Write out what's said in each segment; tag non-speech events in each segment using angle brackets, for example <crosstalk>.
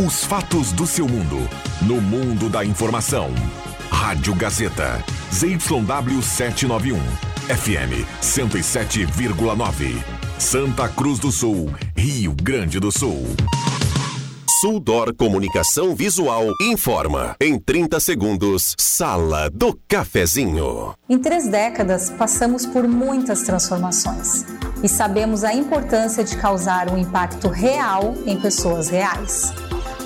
Os fatos do seu mundo. No mundo da informação. Rádio Gazeta. ZYW 791. FM 107,9. Santa Cruz do Sul. Rio Grande do Sul. Suldor Comunicação Visual informa. Em 30 segundos, Sala do Cafezinho. Em três décadas, passamos por muitas transformações e sabemos a importância de causar um impacto real em pessoas reais.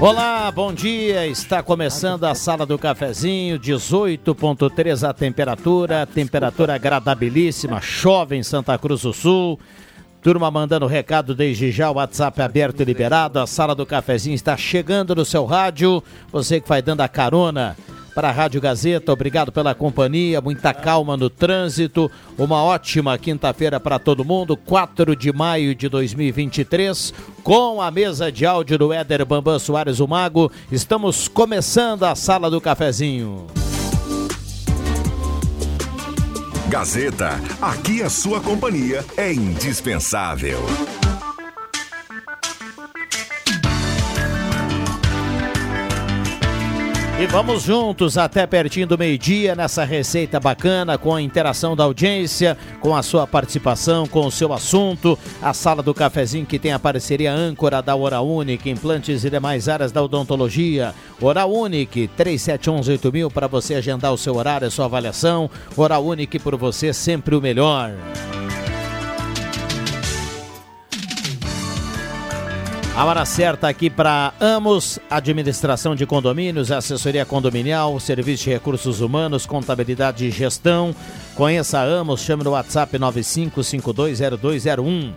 Olá, bom dia. Está começando a sala do cafezinho, 18.3 a temperatura, temperatura agradabilíssima, chove em Santa Cruz do Sul. Turma mandando recado desde já, o WhatsApp aberto e liberado. A sala do cafezinho está chegando no seu rádio. Você que vai dando a carona para a Rádio Gazeta. Obrigado pela companhia, muita calma no trânsito. Uma ótima quinta-feira para todo mundo, 4 de maio de 2023. Com a mesa de áudio do Éder Bambam Soares, o Mago, estamos começando a sala do cafezinho. Gazeta, aqui a sua companhia é indispensável. E vamos juntos até pertinho do meio-dia nessa receita bacana com a interação da audiência, com a sua participação, com o seu assunto. A sala do cafezinho que tem a parceria âncora da Hora Única, implantes e demais áreas da odontologia. Hora Única, 37118000 para você agendar o seu horário, a sua avaliação. Hora Única por você sempre o melhor. A hora certa aqui para Amos, administração de condomínios, assessoria condominial, serviço de recursos humanos, contabilidade e gestão. Conheça a Amos, chame no WhatsApp 95520201.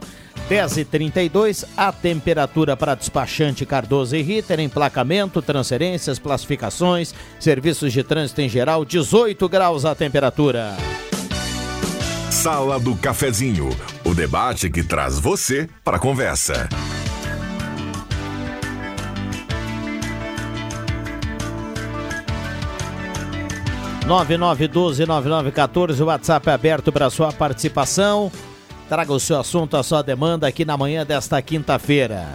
10 e 32 a temperatura para despachante Cardoso e Ritter, emplacamento, transferências, classificações, serviços de trânsito em geral, 18 graus a temperatura. Sala do Cafezinho, o debate que traz você para a conversa. 9912-9914, o WhatsApp é aberto para sua participação. Traga o seu assunto, a sua demanda aqui na manhã desta quinta-feira.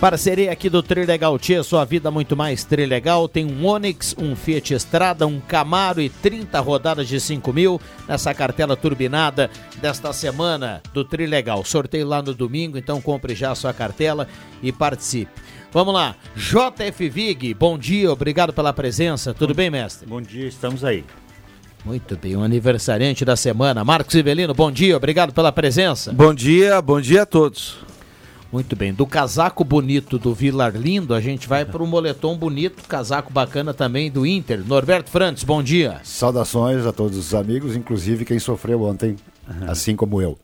Parceria aqui do Trilegal Tia, sua vida muito mais Trilegal. Tem um Onix, um Fiat Estrada, um Camaro e 30 rodadas de 5 mil nessa cartela turbinada desta semana do Trilegal. Sorteio lá no domingo, então compre já a sua cartela e participe. Vamos lá, JF Vig, bom dia, obrigado pela presença. Tudo bom, bem, mestre? Bom dia, estamos aí. Muito bem, um aniversariante da semana. Marcos Ivelino, bom dia, obrigado pela presença. Bom dia, bom dia a todos. Muito bem, do casaco bonito do Vilar Lindo, a gente vai para o moletom bonito, casaco bacana também do Inter. Norberto Frantes, bom dia. Saudações a todos os amigos, inclusive quem sofreu ontem, <laughs> assim como eu.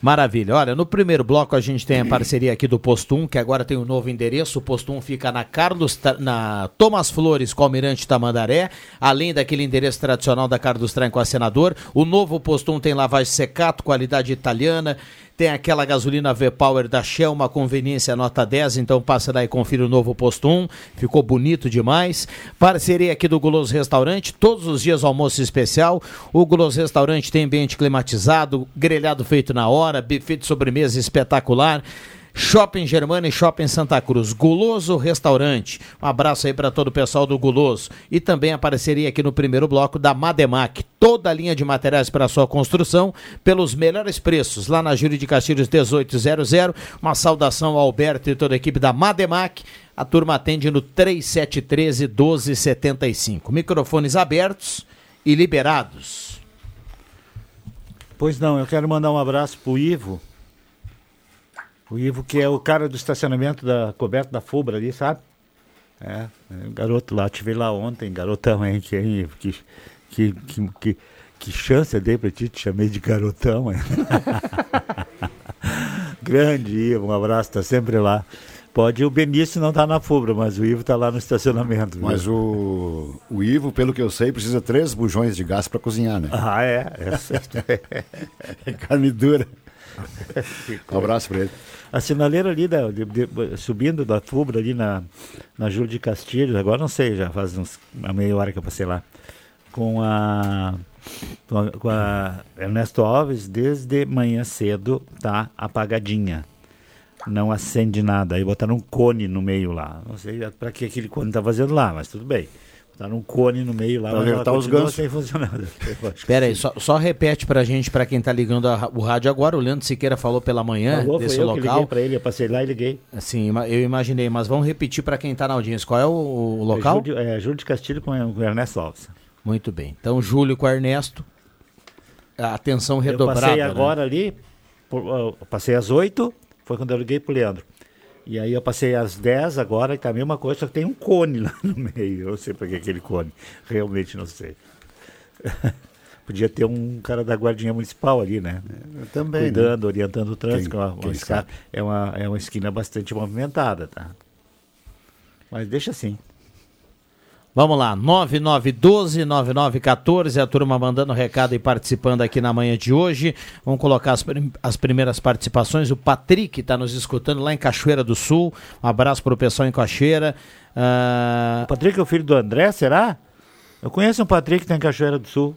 Maravilha. Olha, no primeiro bloco a gente tem a parceria aqui do Posto 1, que agora tem um novo endereço. O Posto 1 fica na Carlos, na Thomas Flores com Almirante Tamandaré, além daquele endereço tradicional da Carlos Trem com a Senador. O novo Posto 1 tem lavagem secato, qualidade italiana, tem aquela gasolina V-Power da Shell, uma conveniência nota 10, então passa daí e confira o novo posto 1. Ficou bonito demais. Parceria aqui do Guloso Restaurante, todos os dias almoço especial. O Guloso Restaurante tem ambiente climatizado, grelhado feito na hora, buffet de sobremesa espetacular. Shopping Germana e Shopping Santa Cruz. Guloso Restaurante. Um abraço aí para todo o pessoal do Guloso. E também a parceria aqui no primeiro bloco da Mademac. Toda a linha de materiais para sua construção pelos melhores preços. Lá na Júlio de Castilhos 1800. Uma saudação ao Alberto e toda a equipe da Mademac. A turma atende no 3713 1275. Microfones abertos e liberados. Pois não, eu quero mandar um abraço pro Ivo. O Ivo, que é o cara do estacionamento da coberta da Fubra ali, sabe? É, é o garoto lá, tive lá ontem, garotão, hein, que, hein, que, que, que, que, que chance eu dei pra ti, te chamei de garotão, hein? <laughs> Grande Ivo, um abraço, tá sempre lá. Pode, o Benício não tá na Fubra, mas o Ivo tá lá no estacionamento. viu? Mas o, o Ivo, pelo que eu sei, precisa três bujões de gás para cozinhar, né? Ah, é, é certo. É <laughs> carne dura. <laughs> Um abraço para ele. A sinaleira ali, da, de- de- subindo da Fubra ali na, na Júlio de Castilhos, agora não sei, já faz uns, uma meia hora que eu passei lá, com a, com a, com a Ernesto Alves, desde manhã cedo, tá apagadinha. Não acende nada. Aí botaram um cone no meio lá. Não sei para que aquele cone tá fazendo lá, mas tudo bem. Botaram um cone no meio lá, Pra mas ela os gansos. sem funcionar. <laughs> Espera aí, só, só repete pra gente, pra quem tá ligando a- o rádio agora. O Leandro Siqueira falou pela manhã Falou, foi desse eu que liguei local. para ele, eu passei lá e liguei. Sim, eu imaginei, mas vamos repetir pra quem tá na audiência. Qual é o, o local? É Júlio, é, Júlio de Castilho com o Ernesto Alves. Muito bem. Então, Júlio com Ernesto. A atenção redobrada. Eu passei né? agora ali, por- passei às 8, foi quando eu liguei pro Leandro. E aí eu passei às 10 agora e tá a mesma coisa, só que tem um cone <laughs> lá no meio. Eu não sei para que aquele cone. Realmente não sei. <laughs> Podia ter um cara da guardinha municipal ali, né? Eu também, né? Cuidando, orientando o trânsito. Quem- que é, uma, uma quem esca- sabe? é, uma, é uma esquina bastante movimentada, tá? Mas deixa assim. Vamos lá, 9912-9914, a turma mandando recado e participando aqui na manhã de hoje. Vamos colocar as, prim- as primeiras participações. O Patrick está nos escutando lá em Cachoeira do Sul. Um abraço para o pessoal em Cachoeira. Ah, O Patrick é o filho do André, será? Eu conheço um Patrick que tá em Cachoeira do Sul.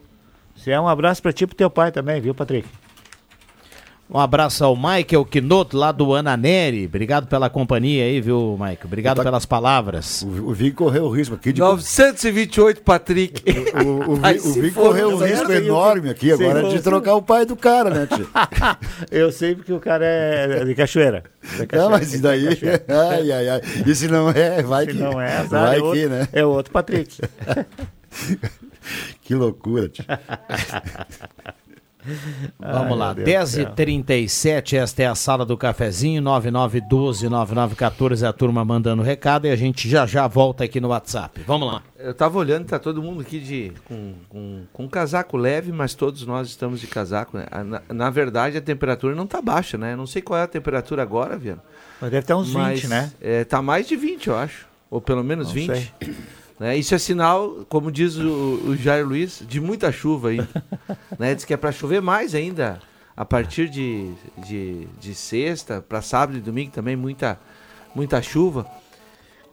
Se é um abraço pra ti e pro teu pai também, viu, Patrick? Um abraço ao Michael Quinoto, lá do Ananeri. Obrigado pela companhia aí, viu, Michael? Obrigado Tá- pelas palavras. O, o Vig correu o risco aqui de. 928, Patrick. O, o, o Vig <laughs> for, correu um risco enorme aqui agora de trocar o pai do cara, né, tio? <laughs> Eu sei porque o cara é de Cachoeira. Da Cachoeira. Não, mas e daí? <laughs> Ai, ai, ai. E se não é, vai Se que. não é, azar, vai é, outro, que, né? é outro Patrick. Que loucura, tio. <laughs> Vamos Ai, lá, meu Deus do céu. 10h37, esta é a sala do cafezinho, 9912-9914, a turma mandando recado e a gente já já volta aqui no WhatsApp. Vamos lá. Eu tava olhando, tá todo mundo aqui de, com, com, com casaco leve, mas todos nós estamos de casaco. né? Ah, Na, na verdade, a temperatura não tá baixa, né? Eu não sei qual é a temperatura agora, Viano. Mas deve ter uns 20, mas, né? É, tá mais de 20, eu acho. Ou pelo menos Não 20. sei. <clears throat> Né? Isso é sinal, como diz o, o Jair Luiz, de muita chuva aí. né? Diz que é para chover mais ainda. A partir de, de, de sexta, para sábado e domingo também, muita, muita chuva.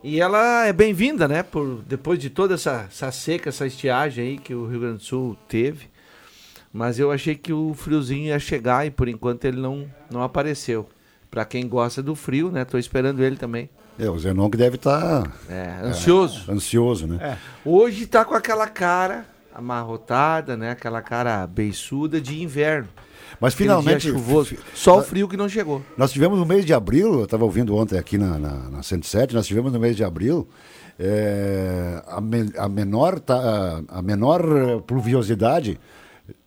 E ela é bem-vinda, né? Por, depois de toda essa, essa seca, essa estiagem aí que o Rio Grande do Sul teve. Mas eu achei que o friozinho ia chegar e por enquanto ele não, não apareceu. Para quem gosta do frio, né? Tô esperando ele também. É, o Zenon que deve estar É, ansioso. ansioso, né? Hoje tá com aquela cara amarrotada, né? Aquela cara beiçuda de inverno. Mas Aquele finalmente, chuvoso. Só o frio que não chegou. nós tivemos no mês de abril, eu estava ouvindo ontem aqui na, na, na 107, nós tivemos no mês de abril é, a, me- a menor, a menor pluviosidade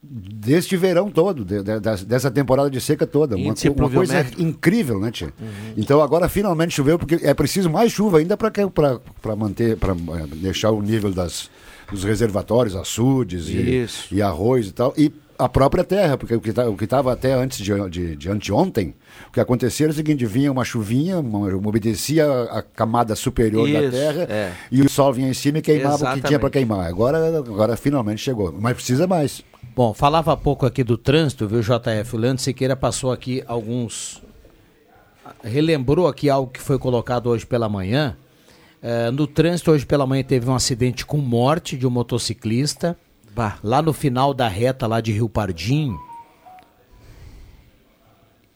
deste verão todo, de- de- dessa temporada de seca toda. Uma, uma coisa incrível, né, Tia? Então agora finalmente choveu, porque é preciso mais chuva ainda para manter, para deixar o nível das, dos reservatórios, açudes e, e arroz e tal. E a própria terra, porque o que tá- estava até antes de, de, de anteontem, o que acontecia era o seguinte, vinha uma chuvinha, uma, umedecia a camada superior da Isso, terra é. e o sol vinha em cima e queimava o que tinha Exatamente. para queimar. Agora, agora finalmente chegou, mas precisa mais. Bom, falava há pouco aqui do trânsito, viu, JF? O Leandro Siqueira passou aqui alguns. Relembrou aqui algo que foi colocado hoje pela manhã. Eh, no trânsito, hoje pela manhã, teve um acidente com morte de um motociclista. Bah. Lá no final da reta lá de Rio Pardinho.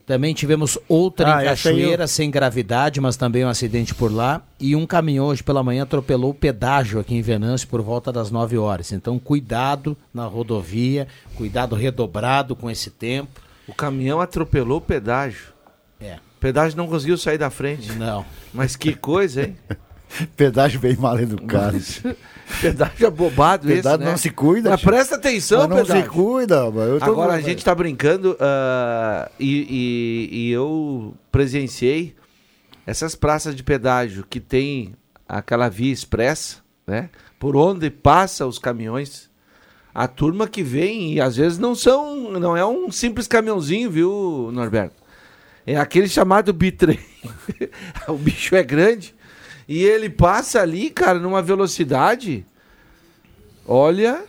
Também tivemos outra Ah, em aí eu- Cachoeira, sem gravidade, mas também um acidente por lá. E um caminhão hoje pela manhã atropelou o pedágio aqui em Venâncio por volta das 9 horas. Então, cuidado na rodovia, cuidado redobrado com esse tempo. O caminhão atropelou o pedágio. É, O pedágio não conseguiu sair da frente. não. Mas que coisa, hein? <laughs> Pedágio bem mal educado. <laughs> <laughs> Pedágio abobado esse, Pedágio né? não se cuida. Mas presta atenção, Mas não pedágio. se cuida. mas eu tô- Agora a gente tá brincando ah, e, e- e eu presenciei essas praças de pedágio que tem aquela via expressa, né? Por onde passa os caminhões. A turma que vem e às vezes não são, não é um simples caminhãozinho, viu, Norberto? É aquele chamado bitrem. <laughs> o bicho é grande e ele passa ali, cara, numa velocidade. Olha,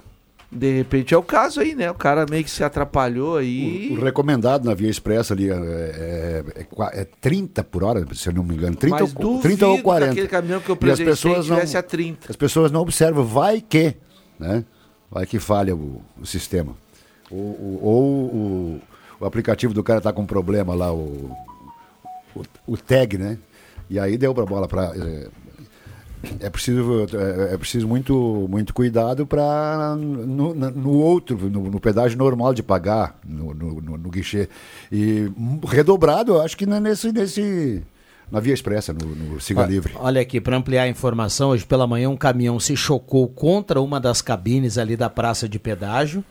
de repente é o caso aí, né? O cara meio que se atrapalhou aí. O, o recomendado na via expressa ali é, é, é é 30 por hora, se eu não me engano. 30, Mas ou, 30 ou duvido 40. que aquele caminhão que eu E as pessoas não, a 30. As pessoas não observam, vai que, né? Vai que falha o, o sistema. Ou, o- ou o, o aplicativo do cara tá com problema lá, o, o, o tag, né? E aí deu pra bola para é preciso, é, é preciso muito, muito cuidado para no, no outro, no, no pedágio normal de pagar, no, no, no- guichê. E redobrado, acho que é nesse, nesse, na via expressa, no, no Siga Ó, Livre. Olha aqui, para ampliar a informação, hoje pela manhã um caminhão se chocou contra uma das cabines ali da praça de pedágio.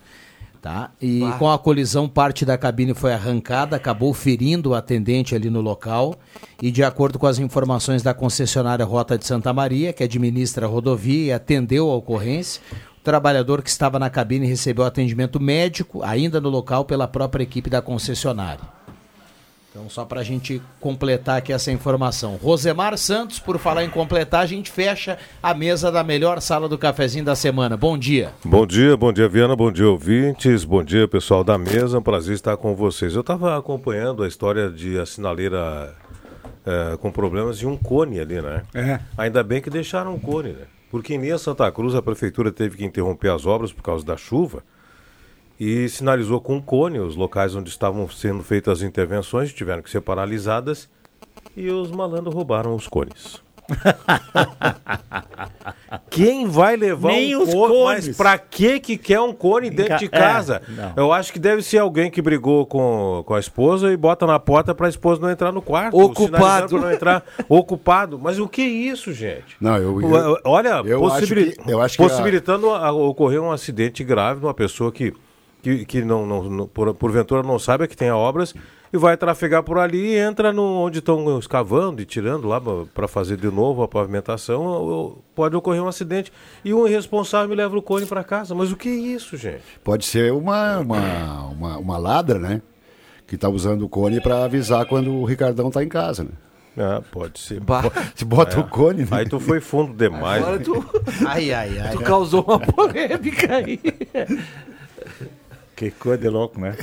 Tá? E Bah. com a colisão, parte da cabine foi arrancada, acabou ferindo o atendente ali no local. E de acordo com as informações da concessionária Rota de Santa Maria, que administra a rodovia e atendeu a ocorrência, o trabalhador que estava na cabine recebeu atendimento médico, ainda no local, pela própria equipe da concessionária. Então, só para a gente completar aqui essa informação. Rosemar Santos, por falar em completar, a gente fecha a mesa da melhor sala do cafezinho da semana. Bom dia. Bom dia, bom dia, Viana, bom dia, ouvintes, bom dia, pessoal da mesa, é um prazer estar com vocês. Eu estava acompanhando a história de a sinaleira eh, com problemas de um cone ali, né? É. Ainda bem que deixaram o cone, né? Porque em linha Santa Cruz a prefeitura teve que interromper as obras por causa da chuva e sinalizou com cone os locais onde estavam sendo feitas as intervenções, tiveram que ser paralisadas e os malandros roubaram os cones. <laughs> Quem vai levar Nem um os cone? cones. Mas pra que que quer um cone dentro ca- de é, casa? não. Eu acho que deve ser alguém que brigou com, com a esposa e bota na porta pra esposa não entrar no quarto. Ocupado. não entrar <laughs> ocupado. Mas o que é isso, gente? Não, eu, eu- Olha, eu possibili- acho que- eu acho que a- possibilitando a- ocorrer um acidente grave numa pessoa que, que, que não, não, não- por, porventura não sabe que tem obras e vai trafegar por ali e entra no, onde estão escavando e tirando lá para fazer de novo a pavimentação, ou- pode ocorrer um acidente e um irresponsável me leva o cone para casa. Mas o que é isso, gente? pode ser uma, uma, uma, uma ladra, né? Que tá usando o cone para avisar quando o Ricardão tá em casa, né? Ah, pode ser. Bah, <laughs> Se bota o cone, né? Aí tu foi fundo demais. agora né? tu, <laughs> <laughs> Ai, ai, ai. tu causou uma polêmica aí. Que coisa de louco, né?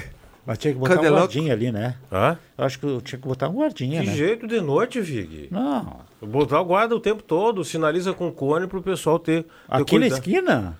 Mas tinha que botar Cadê um louco? guardinha ali, né? Hã? Eu acho que eu tinha que botar um guardinha, Que né? jeito de noite, Vig. Não. Botar o guarda o tempo todo, sinaliza com cone pro pessoal ter. ter Aqui na cuidado. esquina?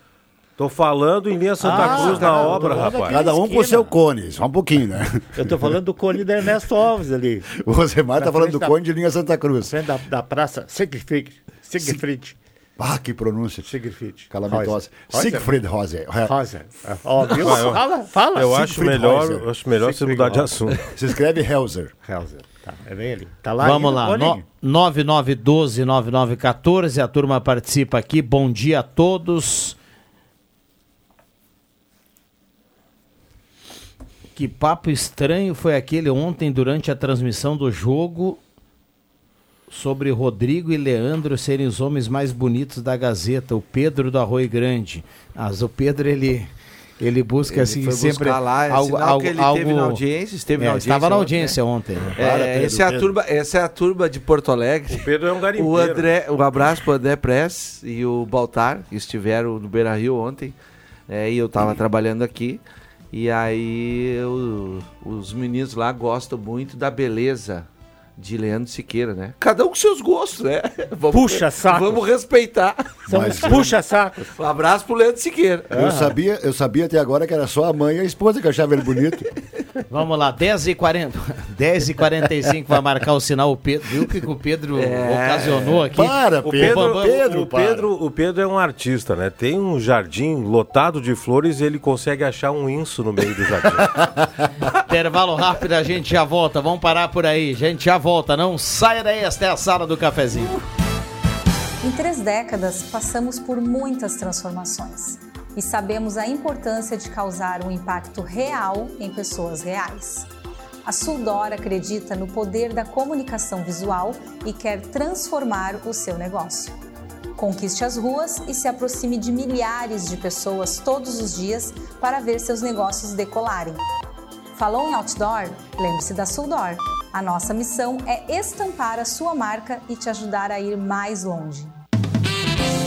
Tô falando em linha Santa Ah, Cruz na obra, rapaz. Cada um com o seu cone, só um pouquinho, né? Eu tô falando do cone da Ernesto Alves ali. <laughs> O Rosemar Na tá falando frente do da- cone de linha Santa Cruz. Frente da, da praça Siegfried. Siegfried. Ah, que pronúncia. Siegfried. Calamitosa. Rosa. Siegfried Rose. Rosa. Ó, viu? Ah, eu- Fala, fala. Eu acho Siegfried melhor, acho melhor você mudar de assunto. <laughs> Se escreve Helzer. Helzer. Tá, é bem ali. Tá lá Vamos lá, no, 9912-9914, a turma participa aqui. Bom dia a todos. Que papo estranho foi aquele ontem durante a transmissão do jogo sobre Rodrigo e Leandro serem os homens mais bonitos da Gazeta, o Pedro do Arroio Grande. Mas o Pedro, ele, ele busca Ele assim foi sempre lá, é sinal que ele teve na audiência, esteve É, na audiência Estava na audiência ontem. né? É, Para, Pedro, esse é a Pedro. turba, essa é a turba de Porto Alegre. Pedro é um garimpeiro. O André, um abraço pro André Press e o Baltar, que estiveram no Beira Rio ontem. É, e eu tava trabalhando aqui. E aí o- os meninos lá gostam muito da beleza de Leandro Siqueira, né? Cada um com seus gostos, né? <laughs> Vamos, Puxa saco. Vamos respeitar. Mas <laughs> uns eu- puxa-sacos. Um abraço pro Leandro Siqueira. Eu, sabia, eu sabia até agora que era só a mãe e a esposa que achava ele bonito. <laughs> Vamos lá, 10h40. 10h45 vai marcar o sinal. O Pedro, viu o que o Pedro ocasionou aqui? Para, O Pedro. Pedro, Pedro, o, Pedro, o Pedro é um artista, né? Tem um jardim lotado de flores e ele consegue achar um inso no meio do jardim. Intervalo rápido, a gente já volta. Vamos parar por aí. A gente já volta, não saia daí. Esta é a sala do cafezinho. Em três décadas, passamos por muitas transformações e sabemos a importância de causar um impacto real em pessoas reais. A Suldor acredita no poder da comunicação visual e quer transformar o seu negócio. Conquiste as ruas e se aproxime de milhares de pessoas todos os dias para ver seus negócios decolarem. Falou em outdoor? Lembre-se da Suldor. A nossa missão é estampar a sua marca e te ajudar a ir mais longe.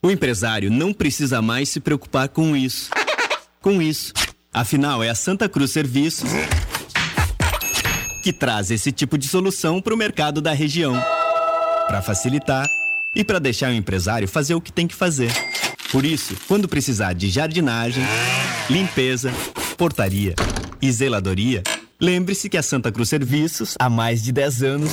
O empresário não precisa mais se preocupar com isso. Com isso. Afinal, é a Santa Cruz Serviços que traz esse tipo de solução para o mercado da região. Para facilitar e para deixar o empresário fazer o que tem que fazer. Por isso, quando precisar de jardinagem, limpeza, portaria e zeladoria, lembre-se que a Santa Cruz Serviços, há mais de 10 anos,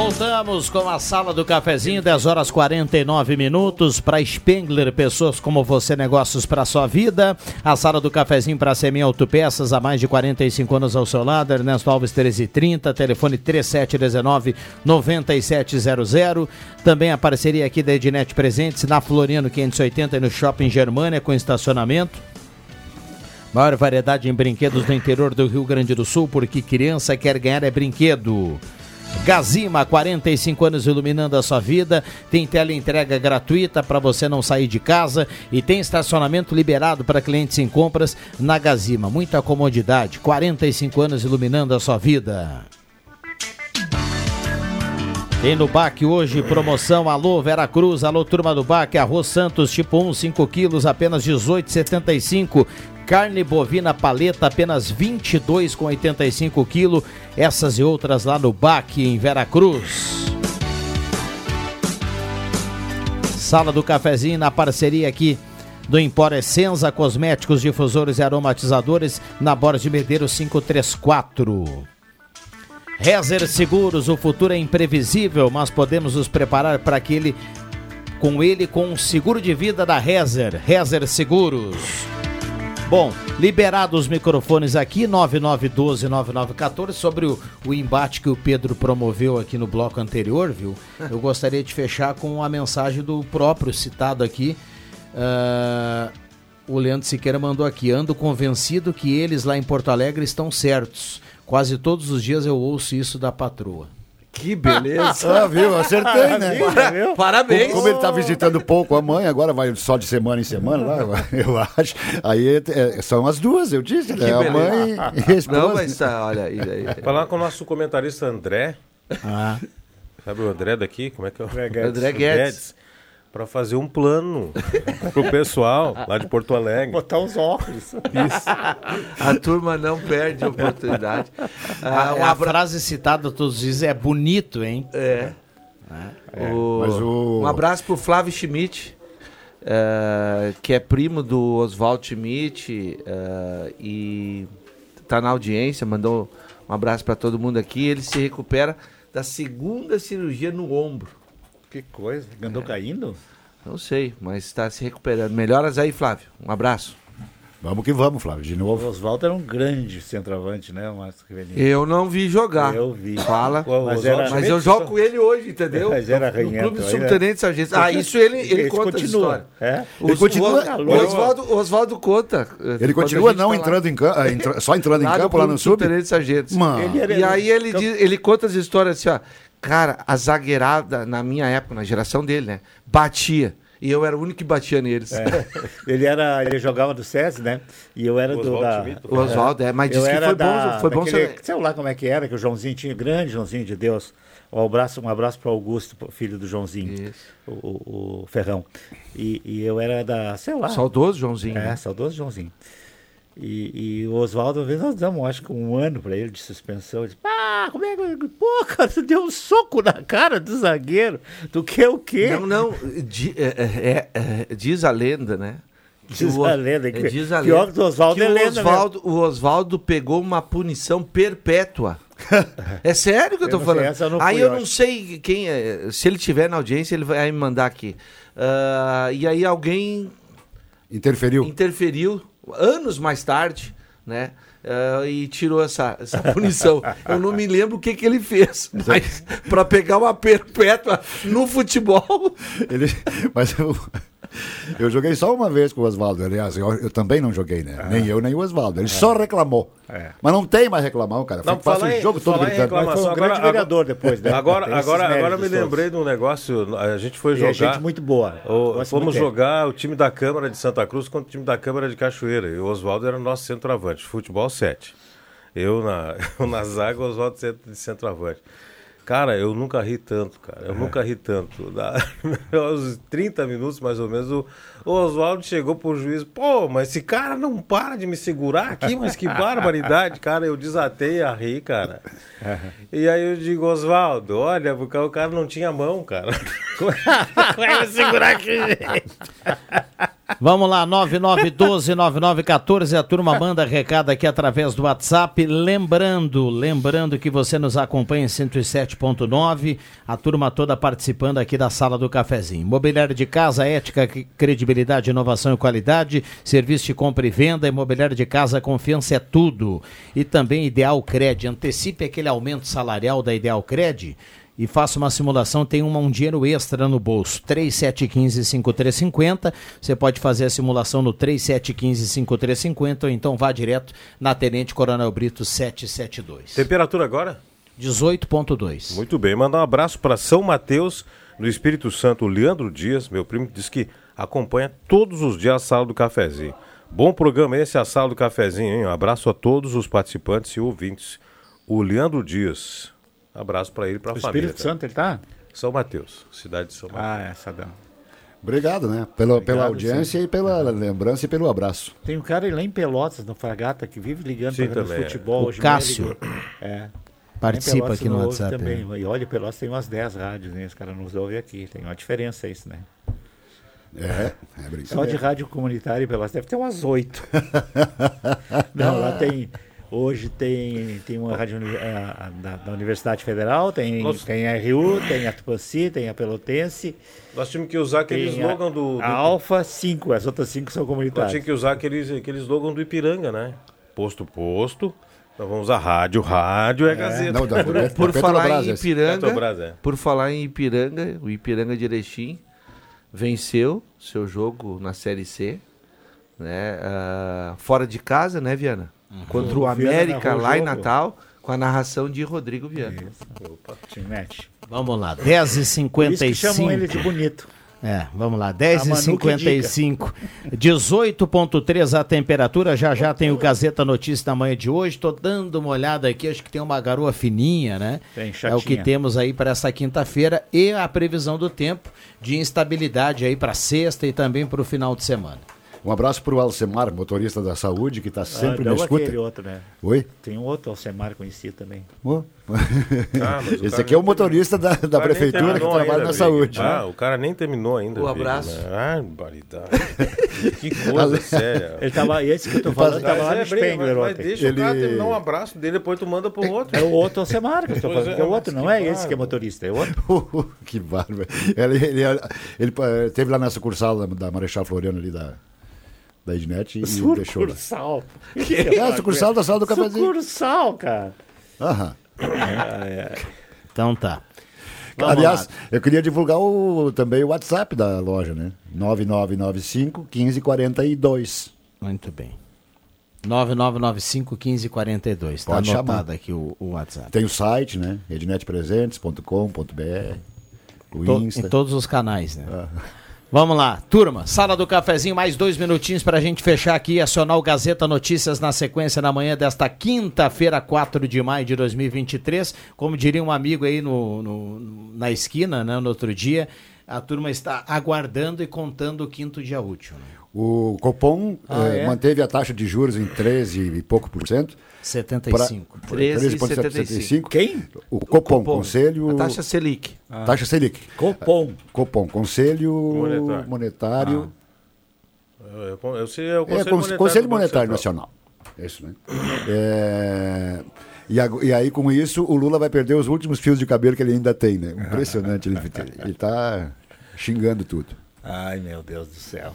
Voltamos com a sala do cafezinho, 10 horas 49 minutos. Para Spengler, pessoas como você, negócios para sua vida. A sala do cafezinho para Semi Autopeças, há mais de 45 anos ao seu lado. Ernesto Alves 1330, telefone 3719-9700. Também a parceria aqui da Ednet Presentes na Floriano 580 e no Shopping Germânia com estacionamento. Maior variedade em brinquedos do interior do Rio Grande do Sul, porque criança quer ganhar é brinquedo. Gazima, 45 anos iluminando a sua vida. Tem tela entrega gratuita para você não sair de casa e tem estacionamento liberado para clientes em compras na Gazima. Muita comodidade. 45 anos iluminando a sua vida. Tem no BAC hoje promoção Alô Veracruz, alô turma do BAC, arroz Santos tipo 1, 5 quilos, apenas 18,75. Carne bovina paleta, apenas 22,85 quilo. Essas e outras lá no BAC em Veracruz. Sala do Cafezinho na parceria aqui do Empor Essenza, cosméticos, difusores e aromatizadores na Borges de Medeiros 534. Rezer Seguros, o futuro é imprevisível, mas podemos nos preparar para aquele com ele com o seguro de vida da Rezer, Rezer Seguros. Bom, liberados os microfones aqui, 9912-9914, sobre o, o embate que o Pedro promoveu aqui no bloco anterior, viu? <laughs> Eu gostaria de fechar com a mensagem do próprio citado aqui. Uh, o Leandro Siqueira mandou aqui: ando convencido que eles lá em Porto Alegre estão certos. Quase todos os dias eu ouço isso da patroa. Que beleza. Ah, viu? Acertei, né? Para- Parabéns. Como, como ele tá visitando pouco a mãe, agora vai só de semana em semana lá, eu acho. Aí é, são as duas, eu disse, né? A mãe e a esposa. Não, mas tá, olha aí. aí. Falar com o nosso comentarista André. Sabe o André daqui? Como é que é? o Guedes. André Guedes. Para fazer um plano pro pessoal lá de Porto Alegre. Botar uns óculos. Isso. A turma não perde a oportunidade. Ah, a abra- frase citada todos os dias é bonito, hein? É. O- mas o- Um abraço pro Flávio Schmidt, eh, que é primo do Oswald Schmidt eh, e tá na audiência, mandou um abraço para todo mundo aqui. Ele se recupera da segunda cirurgia no ombro. Que coisa. Andou caindo? Não sei, mas está se recuperando. Melhoras aí, Flávio. Um abraço. Vamos que vamos, Flávio, de O novo. Oswaldo era um grande centroavante, né? O Márcio Rivelino. Eu não vi jogar. Eu vi. Fala. Qual, Mas era- Mas eu jogo com ele hoje, entendeu? <laughs> Mas era no ranhento clube aí, subtenente sargento. Ah, isso ele, ele Esse conta a continua. história. É? O, Ele continua- o, o Oswaldo, o Oswaldo conta. Ele continua não lá- entrando em campo, só entrando em campo lá no sub. subtenente sargento. Mano, Ele era- E aí ele, diz- ele conta as histórias assim, ó. Cara, a zagueirada, na minha época, na geração dele, né? Batia. E eu era o único que batia neles. É. <laughs> Ele era, ele jogava do SESI, né? E eu era O do Oswaldo da. O Oswaldo, é, mas Eu disse que era foi da, bom, foi bom daquele- ser- sei lá como é que era, que o Joãozinho tinha, grande Joãozinho de Deus. Um abraço, um abraço para Augusto, filho do Joãozinho, Isso. o, o- o Ferrão. E, e eu era da, sei lá. Saudoso, Joãozinho. É, né? saudoso Joãozinho. E, e o Oswaldo, uma vez nós damos, acho que um ano para ele de suspensão. Ele disse, ah, como é que. Pô, cara, tu deu um soco na cara do zagueiro. Tu quer o quê? Não, não, di- é, é, é, diz a lenda, né? que Diz o- a lenda, é, que- diz a pior lenda que o Oswaldo que é o lenda mesmo. Oswaldo, o Oswaldo pegou uma punição perpétua. é sério que eu tô Eu sei, falando? essa eu aí eu não sei quem é. Se ele tiver na audiência, ele vai me mandar aqui. Ah, e aí alguém interferiu. interferiu anos mais tarde, né? ah, e tirou essa, essa <laughs> punição. Eu não me lembro o que, que ele fez, mas para pegar uma perpétua <laughs> no futebol. Ele, mas eu, <laughs> eu joguei só uma vez com o Oswaldo, aliás, eu, eu também não joguei, né? Nem eu, nem o Oswaldo. Ele só reclamou. É. Mas não tem mais reclamar, cara. Não, Passa falar o jogo todo gritando. Mas foi um grande agora- vereador depois, né? Agora, agora, agora me todos. lembrei de um negócio. A gente foi E é jogar. gente muito boa. o- fomos jogar o time da Câmara de Santa Cruz contra o time da Câmara de Cachoeira. E o Oswaldo era nosso centroavante, futebol 7. Eu na, <laughs> eu na zaga, o Oswaldo centro- de centroavante. Cara, eu nunca ri tanto, cara. Eu nunca ri tanto. Da, <laughs> aos 30 minutos, mais ou menos, o, o Oswaldo chegou pro juiz. Pô, mas esse cara não para de me segurar aqui, mas que <laughs> barbaridade, cara. Eu desatei a rir, cara. E aí eu digo, Oswaldo, olha, porque o cara não tinha mão, cara. <laughs> Como é que segurar aqui, gente? Vamos lá, 9912-9914, a turma manda recado aqui através do WhatsApp. Lembrando, lembrando que você nos acompanha em 107.9, a turma toda participando aqui da sala do cafezinho. Imobiliário de casa, ética, credibilidade, inovação e qualidade, serviço de compra e venda, imobiliário de casa, confiança é tudo. E também Ideal Cred, antecipe aquele aumento salarial da Ideal Cred e faça uma simulação, tem uma, um dinheiro extra no bolso. 3715-5350. Você pode fazer a simulação no 3715-5350 ou então vá direto na Tenente Coronel Brito 772. Temperatura agora? 18.2. Muito bem, mandar um abraço para São Mateus, no Espírito Santo, o Leandro Dias, meu primo, diz que acompanha todos os dias a sala do cafezinho. Bom programa esse, a sala do cafezinho, hein? Um abraço a todos os participantes e ouvintes. O Leandro Dias. Abraço para ele e para a O família. Espírito Santo ele tá? São Mateus, cidade de São Mateus. Ah, essa dá. Obrigado, né? Pela, pela Obrigado, audiência e pela lembrança e pelo abraço. Tem um cara lá em Pelotas, no Fragata, que vive ligando Sim, para também, é. futebol. O Hoje Cássio. É. Participa aqui no WhatsApp, Também. E olha, Pelotas tem umas 10 rádios, né? Os caras nos ouvem aqui. Tem uma diferença isso, né? É, é brincadeira. Só de rádio comunitária em Pelotas deve ter umas 8. <laughs> não, lá tem... Hoje tem, tem uma rádio a- a- da, da Universidade Federal, tem, Nossa. tem a RU, tem a Tupanci, tem a Pelotense. Nós tínhamos que usar aquele tem slogan a, do. do A Alfa 5, as outras 5 são Nós comunitárias. tínhamos que usar aqueles, aquele slogan do Ipiranga, né? Posto, posto. Nós vamos usar rádio, rádio é, Gazeta. não, da- <laughs> Por, da por Petrobras, falar em esse. Ipiranga, Petrobras, é. por falar em Ipiranga, o Ipiranga de Erechim venceu seu jogo na Série C, né? ah, fora de casa, né, Viana? Contra o América lá em. Natal, com a narração de Rodrigo Viana. Te mete. Vamos lá, Por isso que 10h55. chamam ele de bonito. É, vamos lá, A Manu que 10h55. 18,3 a temperatura. Já já tem o Gazeta Notícias da manhã de hoje. Tô dando uma olhada aqui, acho que tem uma garoa fininha, né? Tem, é o que temos aí para essa quinta-feira e a previsão do tempo de instabilidade aí para sexta e também para o final de semana. Um abraço para o Alcemar, motorista da saúde, que está sempre ah, na não escuta. aquele outro, né? Oi? Tem um outro Alcemar conhecido também. Ô. Ah, o <laughs> Esse aqui é o motorista da, da O prefeitura que trabalha ainda, na saúde. Ah, o cara nem terminou ainda. O abraço. né? Ah, barbaridade. que coisa séria. Ele tava, esse que eu tô falando tava lá no é, briga, Spengler mas, deixa o cara Ele- terminar um abraço dele, depois tu manda pro outro. É o outro Alcemar que eu tô falando. é, É, o outro, não é esse que é motorista, é outro. <laughs> que bárbaro. Ele, ele, ele, eh, teve lá na sucursal da, da Marechal Floriano ali da, da Ednet e deixou lá. <laughs> Sucursal. É, a sucursal da sala do cafezinho. Sucursal, cara. Aham. Então tá. Vamos Aliás, lá. eu queria divulgar o, também o WhatsApp da loja, né? 9995 1542. Muito bem. 9995 1542. Tá Pode anotado chamar. aqui o, o WhatsApp. Tem o site, né? ednetpresentes.com.br. O To- Insta. em todos os canais, né? Vamos lá, turma, sala do cafezinho, mais dois minutinhos para a gente fechar aqui e acionar o Gazeta Notícias na sequência na manhã desta quinta-feira, 4 de maio de 2023. Como diria um amigo aí no, no- na esquina, né, no outro dia, a turma está aguardando e contando o quinto dia útil. né? O Copom Ah, eh, é? manteve a taxa de juros em 13 e pouco por cento. 75. Pra- 13,75. Quem? O Copom, Copom. Conselho. A taxa Selic. Taxa Selic. Copom. Copom, Conselho Monetário. Monetário. Eu, eu sei, é o é, Conselho Con- Monetário. Conselho Monetário. Nacional. É Isso, né? É, e, e aí, com isso, o Lula vai perder os últimos fios de cabelo que ele ainda tem, né? Impressionante. ele, ele tá xingando tudo. Ai, meu Deus do céu.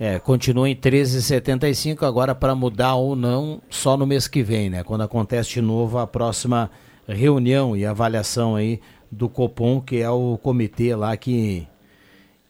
É, continua em 13,75 agora para mudar ou não só no mês que vem, né? Quando acontece de novo a próxima reunião e avaliação aí do Copom, que é o comitê lá que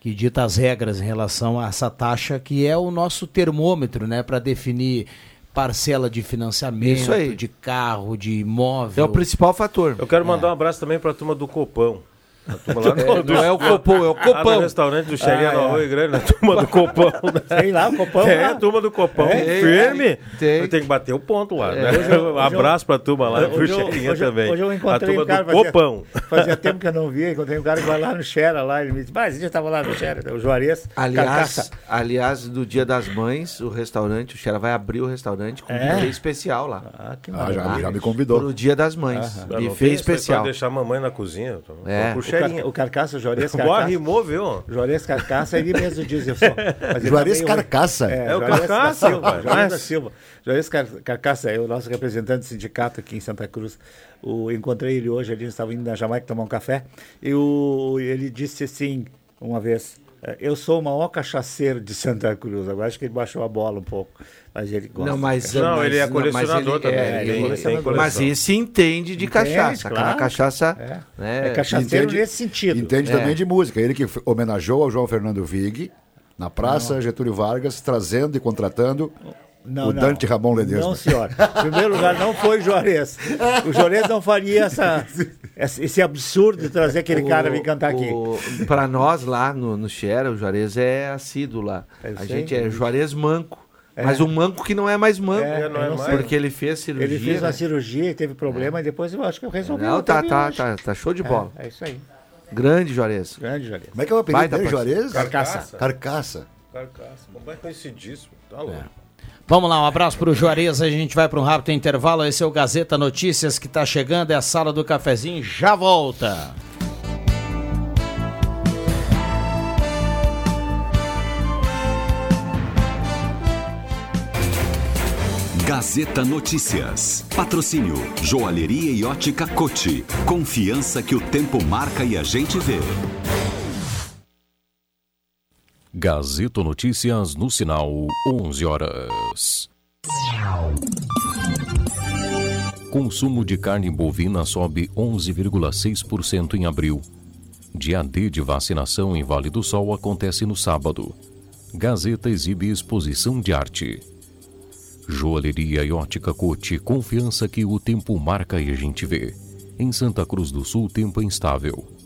que dita as regras em relação a essa taxa, que é o nosso termômetro, né, para definir parcela de financiamento, Isso aí. de carro, de imóvel. É o principal fator. Eu quero mandar um abraço também pra turma do Copão. A turma lá É, não é o Copom, é o Lá no Copão. restaurante do Xerinha Ah, no é. Arroio Grande, a turma do Copão. Sei lá, o Copom. É, lá. a turma do Copão. Tem, Firme. tem. Tem que bater o ponto lá. É. né? Eu- <laughs> Um abraço pra turma lá, pro Xerinha também. hoje eu a encontrei turma um cara, do fazia- Copão. Fazia tempo que eu não via, encontrei um cara que vai lá no Xera, lá, ele me disse, mas esse dia tava lá no Xera, o Juarez, Aliás, aliás, do Dia das Mães, o restaurante, o Xera vai abrir o restaurante com É? buffet especial lá. Ah, que Ah, já, já me convidou. Pro Dia das Mães. Ah, tem Buffet especial. Deixar a mamãe na cozinha. Então, É. O, Car Xerinha. o Carcaça, o Juarez <laughs> Boa, Carcaça. rimou, viu? Juarez Carcaça, ele mesmo diz, eu sou. ele Juarez tá meio- Carcaça? É o Juarez da Carcaça, Silva, rapaz. Juarez da Silva. Juarez Car Carcaça é o nosso representante do sindicato aqui em Santa Cruz. O, encontrei ele hoje, ali, estava indo na Jamaica tomar um café, e o, ele disse assim, uma vez, eu sou o maior cachaceiro de Santa Cruz. Agora acho que ele baixou a bola um pouco, mas ele gosta. Não, mas, Não, mas- ele é não, colecionador mas também, é, ele ele- ele- coleção. mas esse entende de Entende, cachaça. claro. Cachaça. É. né, É cachaceiro nesse sentido. Entende É. também de música. Ele que homenageou ao João Fernando Vig na Praça Getúlio Vargas, trazendo e contratando Não, o não. Dante Ramon Ledesma. Não, senhora. Em primeiro lugar, não foi o Juarez. O Juarez não faria essa, <laughs> esse absurdo de trazer aquele cara vir cantar aqui. Para nós lá no, no Xera, o Juarez é assíduo lá. Eu a sei. gente é Juarez Manco. Mas um manco que não é mais manco. É, não é mais. Porque ele fez cirurgia. Ele fez né? a cirurgia e teve problema, e depois eu acho que eu resolvi. Não, tá, tá, tá, tá show de bola. É, é isso aí. Grande Juarez. Grande Juarez. Como é que é o apelido dele. Juarez? Carcaça. Carcaça. Carcaça. Mamãe conhecidíssimo. Tá louco. Vamos lá, um abraço pro Juarez. A gente vai para um rápido intervalo. Esse é o Gazeta Notícias que tá chegando. É a sala do cafezinho. Já volta. Gazeta Notícias. Patrocínio Joalheria e Ótica Cote. Confiança que o tempo marca e a gente vê. Gazeta Notícias no sinal 11 horas. Consumo de carne bovina sobe 11,6% em abril. Dia D de vacinação em Vale do Sol acontece no sábado. Gazeta exibe exposição de arte. Joalheria e ótica Cote, confiança que o tempo marca e a gente vê. Em Santa Cruz do Sul, tempo instável.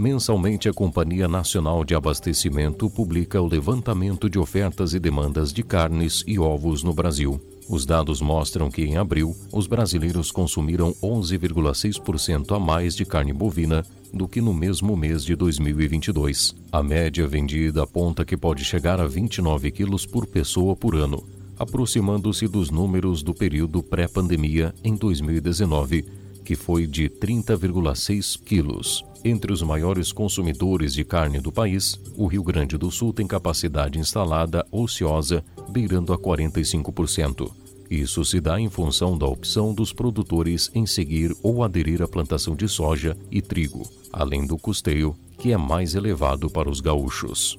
Mensalmente, a Companhia Nacional de Abastecimento publica o levantamento de ofertas e demandas de carnes e ovos no Brasil. Os dados mostram que em abril, os brasileiros consumiram 11,6% a mais de carne bovina do que no mesmo mês de 2022. A média vendida aponta que pode chegar a 29 quilos por pessoa por ano, aproximando-se dos números do período pré-pandemia em 2019, que foi de 30,6 quilos. Entre os maiores consumidores de carne do país, o Rio Grande do Sul tem capacidade instalada ociosa beirando a 45%. Isso se dá em função da opção dos produtores em seguir ou aderir à plantação de soja e trigo, além do custeio, que é mais elevado para os gaúchos.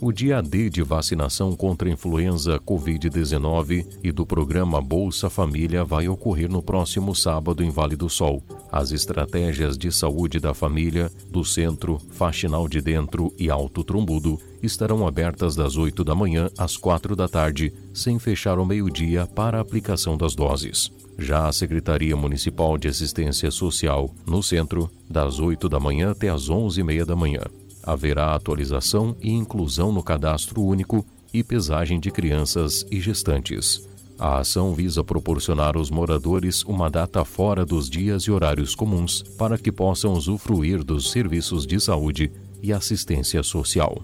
O dia D de vacinação contra a influenza Covid-19 e do programa Bolsa Família vai ocorrer no próximo sábado em Vale do Sol. As estratégias de saúde da família, do centro, faxinal de dentro e alto trombudo estarão abertas das 8 da manhã às 4 da tarde, sem fechar ao meio-dia para a aplicação das doses. Já a Secretaria Municipal de Assistência Social, no centro, das 8 da manhã até às 11h30 da manhã haverá atualização e inclusão no cadastro único e pesagem de crianças e gestantes. A ação visa proporcionar aos moradores uma data fora dos dias e horários comuns para que possam usufruir dos serviços de saúde e assistência social.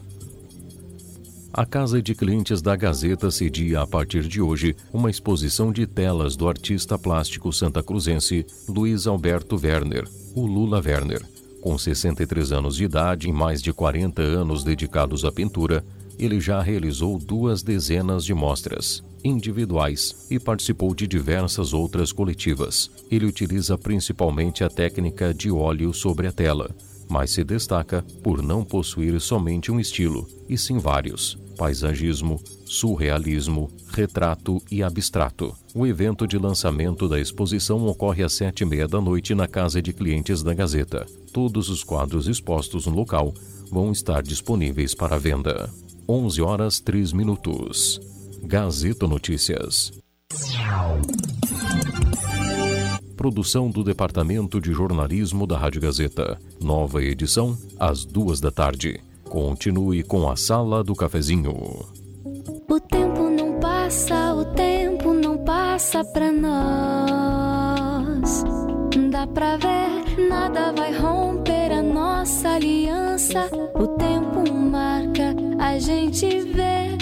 A Casa de Clientes da Gazeta cedia a partir de hoje uma exposição de telas do artista plástico santacruzense Luiz Alberto Werner, o Lula Werner. Com 63 anos de idade e mais de 40 anos dedicados à pintura, ele já realizou duas dezenas de mostras individuais e participou de diversas outras coletivas. Ele utiliza principalmente a técnica de óleo sobre a tela, mas se destaca por não possuir somente um estilo, e sim vários: paisagismo, surrealismo, retrato e abstrato. O evento de lançamento da exposição ocorre às sete e meia da noite na Casa de Clientes da Gazeta. Todos os quadros expostos no local vão estar disponíveis para venda. 11 horas 3 minutos. Gazeta Notícias. Produção do Departamento de Jornalismo da Rádio Gazeta. Nova edição, às duas da tarde. Continue com a Sala do Cafezinho. O tempo não passa, o tempo não passa pra nós. Dá pra ver, nada vai romper a nossa aliança. O tempo marca, a gente vê.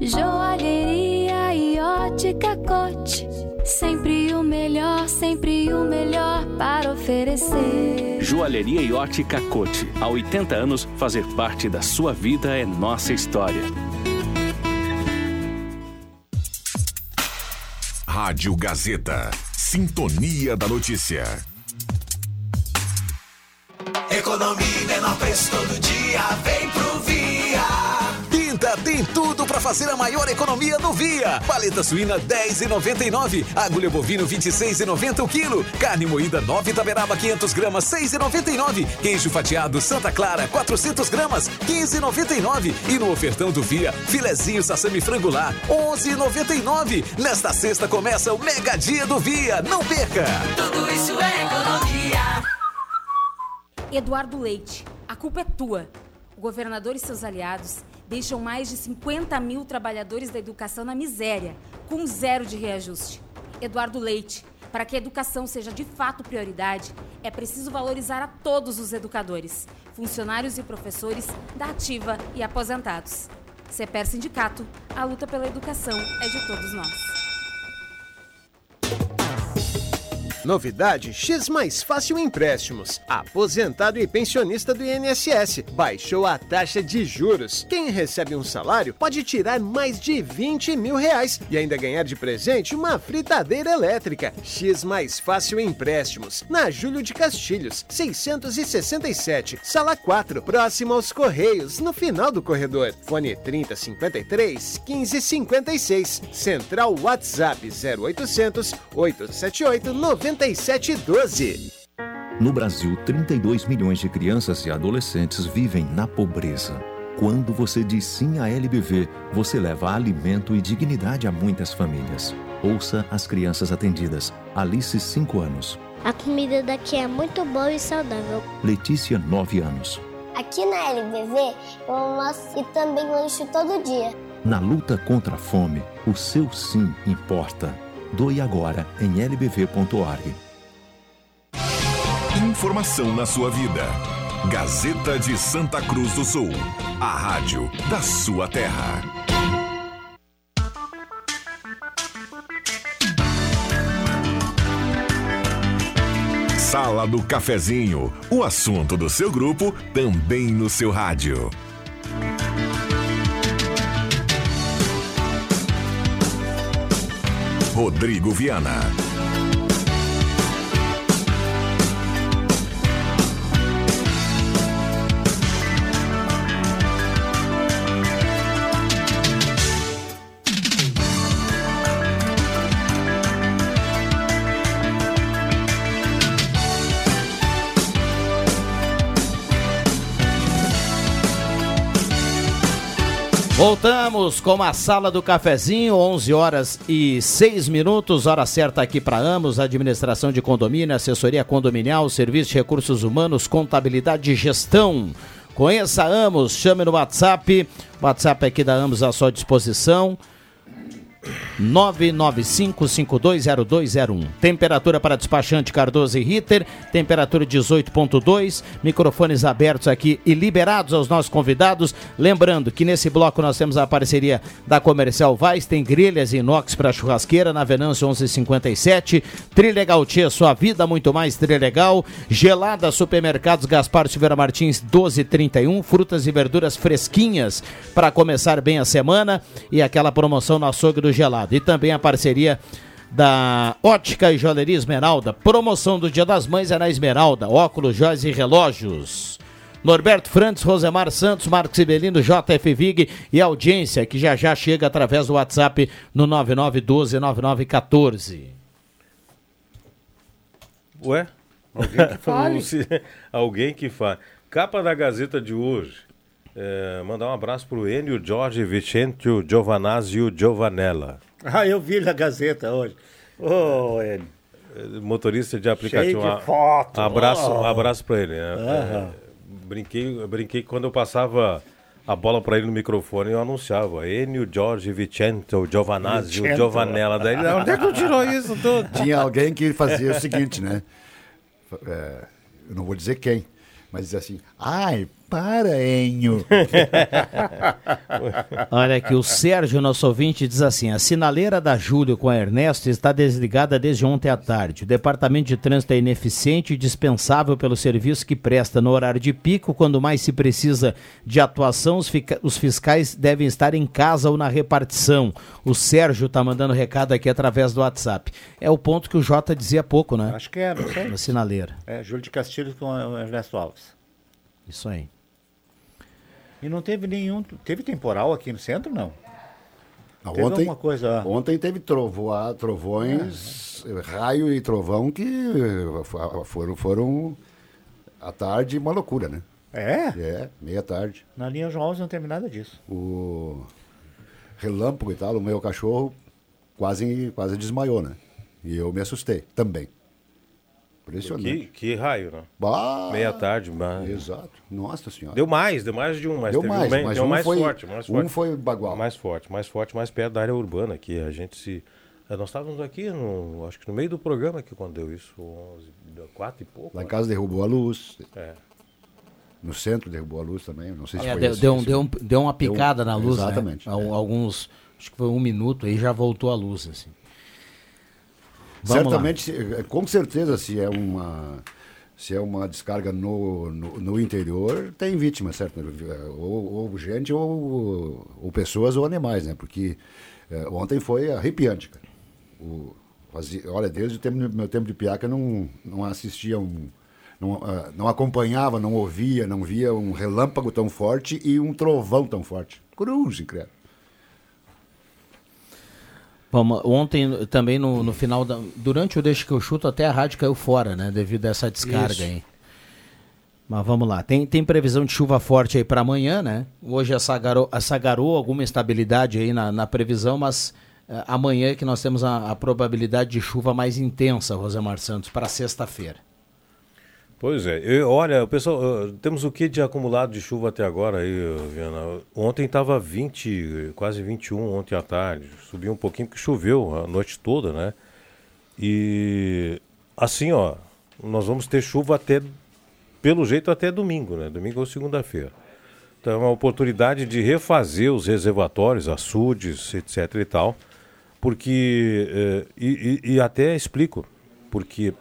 Joalheria e ótica cote. Sempre o melhor, sempre o melhor para oferecer. Joalheria e ótica Cote. Há 80 anos, fazer parte da sua vida é nossa história. Rádio Gazeta. Sintonia da Notícia. Economia e menor preço todo dia. Vem pro vídeo. 80 tem tudo para fazer a maior economia no Via. Paleta suína 10,99. Agulha bovino 26,90 o quilo. Carne moída 9 taberaba 500 gramas 6,99. Queijo fatiado Santa Clara 400 gramas 15,99. E no ofertão do Via, filezinho sassami frango 11,99. Nesta sexta começa o Mega Dia do Via. Não perca! Tudo isso é economia. Eduardo Leite, a culpa é tua. O governador e seus aliados deixam mais de 50 mil trabalhadores da educação na miséria, com zero de reajuste. Eduardo Leite, para que a educação seja de fato prioridade, é preciso valorizar a todos os educadores, funcionários e professores da ativa e aposentados. CEPER Sindicato, a luta pela educação é de todos nós. Novidade X Mais Fácil Empréstimos. Aposentado e pensionista do INSS baixou a taxa de juros. Quem recebe um salário pode tirar mais de 20 mil reais e ainda ganhar de presente uma fritadeira elétrica. X Mais Fácil Empréstimos. Na Júlio de Castilhos, 667, sala 4, próximo aos Correios, no final do corredor. Fone 3053 1556. Central WhatsApp 0800 878 9712. No Brasil, 32 milhões de crianças e adolescentes vivem na pobreza. Quando você diz sim à LBV, você leva alimento e dignidade a muitas famílias. Ouça as crianças atendidas. Alice, 5 anos. A comida daqui é muito boa e saudável. Letícia, 9 anos. Aqui na LBV, eu almoço e também lanche todo dia. Na luta contra a fome, o seu sim importa. Doe agora em lbv.org. Informação na sua vida. Gazeta de Santa Cruz do Sul. A rádio da sua terra. Sala do Cafezinho. O assunto do seu grupo também no seu rádio. Rodrigo Viana. Voltamos com a sala do cafezinho, 11 horas e 6 minutos, hora certa aqui para Amos, administração de condomínio, assessoria condominial, serviço de recursos humanos, contabilidade e gestão. Conheça Amos, chame no WhatsApp, WhatsApp aqui da Amos à sua disposição. 995520201. Temperatura para despachante Cardoso e Ritter, temperatura 18.2, microfones abertos aqui e liberados aos nossos convidados. Lembrando que nesse bloco nós temos a parceria da Comercial Vaz, tem grelhas inox para churrasqueira na Venâncio 1157, Trilegal Tia, sua vida muito mais Trilegal, Gelada Supermercados Gaspar Silveira Martins 1231, frutas e verduras fresquinhas para começar bem a semana e aquela promoção no açougue do gelado. E também a parceria da Ótica e Joalheria Esmeralda. Promoção do Dia das Mães é na Esmeralda. Óculos, joias e relógios. Norberto Frantes, Rosemar Santos, Marcos Sibelino, JF Vig e audiência que já já chega através do WhatsApp no 99129914. Ué? Alguém que <laughs> fale. <laughs> Alguém que fala. Capa da Gazeta de hoje. É, mandar um abraço pro Enio Jorge Vicentio Giovanazio Giovanella. Ah, eu vi na Gazeta hoje. Ô, Enio. Motorista de aplicativo. Cheio de Um- foto. Um abraço, Oh. um abraço para ele. É, brinquei, brinquei que quando eu passava a bola para ele no microfone, eu anunciava Enio Jorge Vicento Giovanazio Vicento. Giovanella. Daí ele, onde é que tu tirou isso tudo? <laughs> Tinha alguém que fazia o seguinte, né? É, eu não vou dizer quem, mas dizia assim, ai, para, Enio. <laughs> Olha aqui, o Sérgio, nosso ouvinte, diz assim: a sinaleira da Júlio com a Ernesto está desligada desde ontem à tarde. O departamento de trânsito é ineficiente e dispensável pelo serviço que presta no horário de pico. Quando mais se precisa de atuação, os, os fiscais devem estar em casa ou na repartição. O Sérgio está mandando recado aqui através do WhatsApp. É o ponto que o Jota dizia há pouco, né? Acho que é, não sei. Na sinaleira. É, Júlio de Castilhos com o Ernesto Alves. Isso aí. E não teve nenhum. Teve temporal aqui no centro, não? Ah, Teve Ontem, alguma coisa. ontem teve trovoa, trovões, raio e trovão que eh, fo- foram, foram à tarde uma loucura, né? É? É, meia tarde. Na linha João Alves não teve nada disso. O relâmpago e tal, o meu cachorro quase, quase desmaiou, né? E eu me assustei também. Impressionante. Que, que raio, né? Bah! Meia tarde, mas... Exato. Nossa senhora. Deu mais, deu mais de um, mas Deu teve mais, bem- mas deu um mais foi- forte, mais um forte. foi bagual. Mais forte, mais forte, mais perto da área urbana aqui. A gente se. eh, Nós estávamos aqui, no, acho que no meio do programa que quando deu isso, 11, deu quatro e pouco. Lá em né? casa derrubou a luz. É. No centro derrubou a luz também. Não sei se É, foi deu, esse- deu, um- esse- deu, um- deu uma deu- picada na luz, Exatamente. né? Al- Alguns, acho que foi um minuto, aí já voltou a luz, assim. Vamos lá. Certamente, se- com certeza, se é uma se é uma descarga no, no, no interior, tem vítima, certo? Ou, ou gente, ou, ou pessoas, ou animais, né? Porque eh, ontem foi arrepiante, cara. O, fazia- olha, desde o tempo, meu tempo de piaca, não, não assistia um... Não, ah, não acompanhava, não ouvia, não via um relâmpago tão forte e um trovão tão forte. Cruz, credo. Ontem também no, no final, da, durante o Deixa que eu chuto, até a rádio caiu fora, né? Devido a essa descarga Isso. aí. Mas vamos lá, tem, tem previsão de chuva forte aí para amanhã, né? Hoje essa garoa, essa garoa alguma estabilidade aí na, na previsão, mas eh, amanhã é que nós temos a, a probabilidade de chuva mais intensa, Rosemar Santos, para sexta-feira. Pois é. Eu- olha, pessoal, temos o que de acumulado de chuva até agora aí, Viana? Ontem estava 20, quase 21 ontem à tarde. Subiu um pouquinho porque choveu a noite toda, né? E assim, ó, nós vamos ter chuva até, pelo jeito, até domingo, né? Domingo ou segunda-feira. Então é uma oportunidade de refazer os reservatórios, açudes, etc e tal. Porque, eh, e, e- e até explico, porque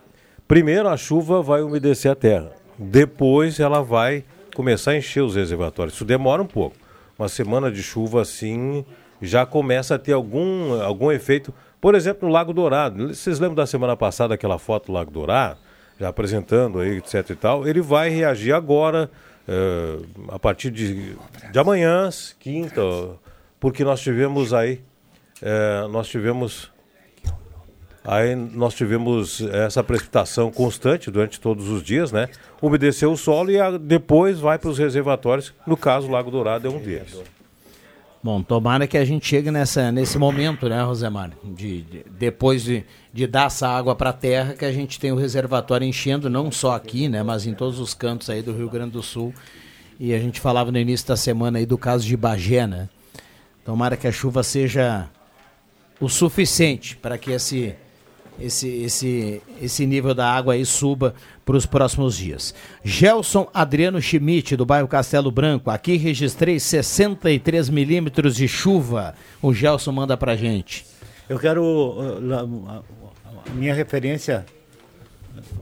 primeiro a chuva vai umedecer a terra, depois ela vai começar a encher os reservatórios. Isso demora um pouco. Uma semana de chuva assim já começa a ter algum, algum efeito. Por exemplo, no Lago Dourado. Vocês lembram da semana passada aquela foto do Lago Dourado? Já apresentando aí, etc e tal. Ele vai reagir agora, eh, a partir de, de amanhã, quinta, porque nós tivemos aí, eh, nós tivemos Aí nós tivemos essa precipitação constante durante todos os dias, né? Umedeceu o solo e a- depois vai para os reservatórios. No caso, o Lago Dourado é um deles. Bom, tomara que a gente chegue nessa, nesse momento, né, Rosemar? De, de- depois de, de dar essa água para a terra, que a gente tem o reservatório enchendo, não só aqui, né, mas em todos os cantos aí do Rio Grande do Sul. E a gente falava no início da semana aí do caso de Bagé, né? Tomara que a chuva seja o suficiente para que esse, esse, esse, esse nível da água aí suba para os próximos dias. Gelson Adriano Schmidt, do bairro Castelo Branco. Aqui registrei 63 milímetros de chuva. O Gelson manda pra gente. Eu quero. uh, lá, a- a minha referência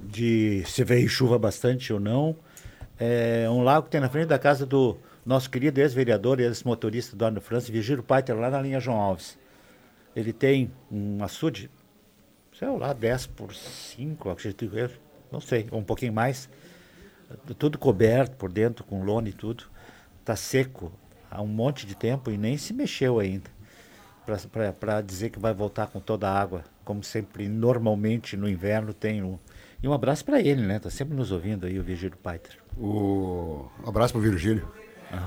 de se veio chuva bastante ou não é um lago que tem na frente da casa do nosso querido ex-vereador e ex-motorista do Arno França, Vigílio Paiter, lá na linha João Alves. Ele tem um açude, sei lá, 10 por 5, acredito eu, não sei, ou um pouquinho mais. Tudo coberto por dentro, com lona e tudo. Está seco há um monte de tempo e nem se mexeu ainda para dizer que vai voltar com toda a água, como sempre, normalmente no inverno tem um. E um abraço para ele, né? Tá sempre nos ouvindo aí, o Vigílio Paiter. O... Um abraço para o Virgílio.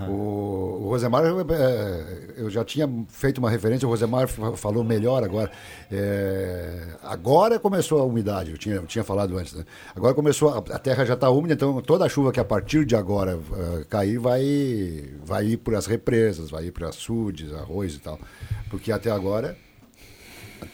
O, o Rosemar, é, eu já tinha feito uma referência, o Rosemar fa- falou melhor agora. É, agora começou a umidade, eu tinha, eu tinha falado antes. Né? Agora começou, a, a terra já está úmida, então toda a chuva que a partir de agora eh, cair vai, vai ir para as represas, vai ir para açudes, arroz e tal. Porque até agora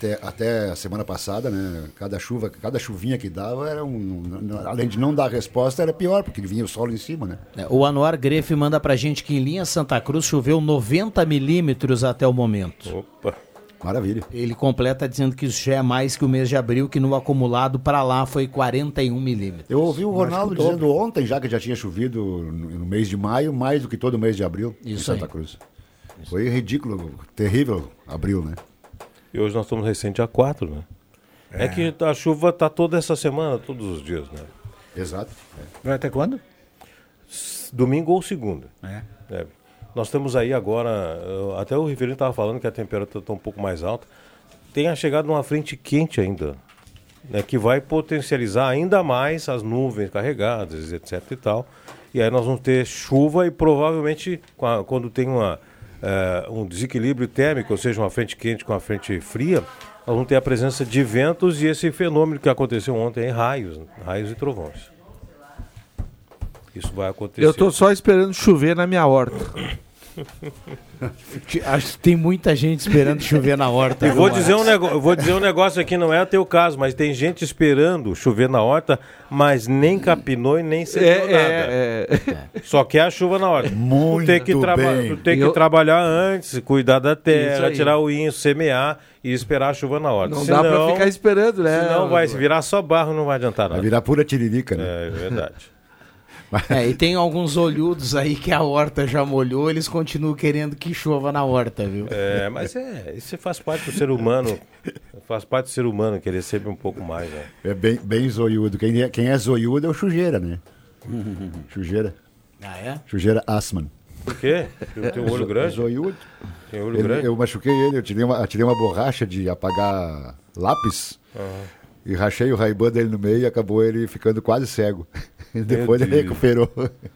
até, até a semana passada, né? Cada chuva, cada chuvinha que dava era um. Além de não dar resposta, era pior, porque vinha o solo em cima, né? É, O Anuar Grefe manda pra gente que em linha Santa Cruz choveu 90 milímetros até o momento. Opa! Maravilha. Ele completa dizendo que isso já é mais que o mês de abril, que no acumulado para lá foi 41 milímetros. Eu ouvi o Ronaldo dizendo ontem, já que já tinha chovido no, mês de maio, mais do que todo mês de abril em Isso Santa aí. Cruz. Foi ridículo, terrível abril, né? E hoje nós estamos recente dia 4, né? É. que a chuva tá toda essa semana, todos os dias, né? Exato. Vai até quando? Domingo ou segunda. É. É. Nós temos aí agora, até o Riverino estava falando que a temperatura está um pouco mais alta. Tem a chegada de uma frente quente ainda, né, que vai potencializar ainda mais as nuvens carregadas, etc e tal. E aí nós vamos ter chuva e provavelmente qua- quando tem uma eh, um desequilíbrio térmico, ou seja, uma frente quente com a frente fria, nós vamos ter a presença de ventos e esse fenômeno que aconteceu ontem em raios, raios e trovões. Isso vai acontecer. Eu tô só esperando chover na minha horta. Acho que tem muita gente esperando chover na horta. E vou dizer, um eu vou dizer um negócio aqui, não é o teu caso, mas tem gente esperando chover na horta, mas nem capinou e nem semeou É, nada. é, Só quer a chuva na horta. Muito tu tem que, traba- bem. tu tem que Eu- trabalhar antes, cuidar da terra, tirar o inho, semear e esperar a chuva na horta. Não dá pra ficar esperando, né? Senão vai se virar só barro, não vai adiantar Vai nada. virar pura tiririca, né? É verdade. É, e tem alguns olhudos aí que a horta já molhou, eles continuam querendo que chova na horta, viu? É, mas é, isso faz parte do ser humano. Faz parte do ser humano querer sempre um pouco mais, né? É bem, bem zoiudo. Quem é, quem é zoiudo é o Chujeira, né? <laughs> Chujeira. Ah, é? Chujeira Assman. Por quê? Ele tem um olho grande? Zoiudo. Tem olho Ele- grande? eu machuquei ele, eu tirei uma, eu tirei uma borracha de apagar lápis e rachei o raibã dele no meio e acabou ele ficando quase cego. <laughs> E depois ele Deus. recuperou.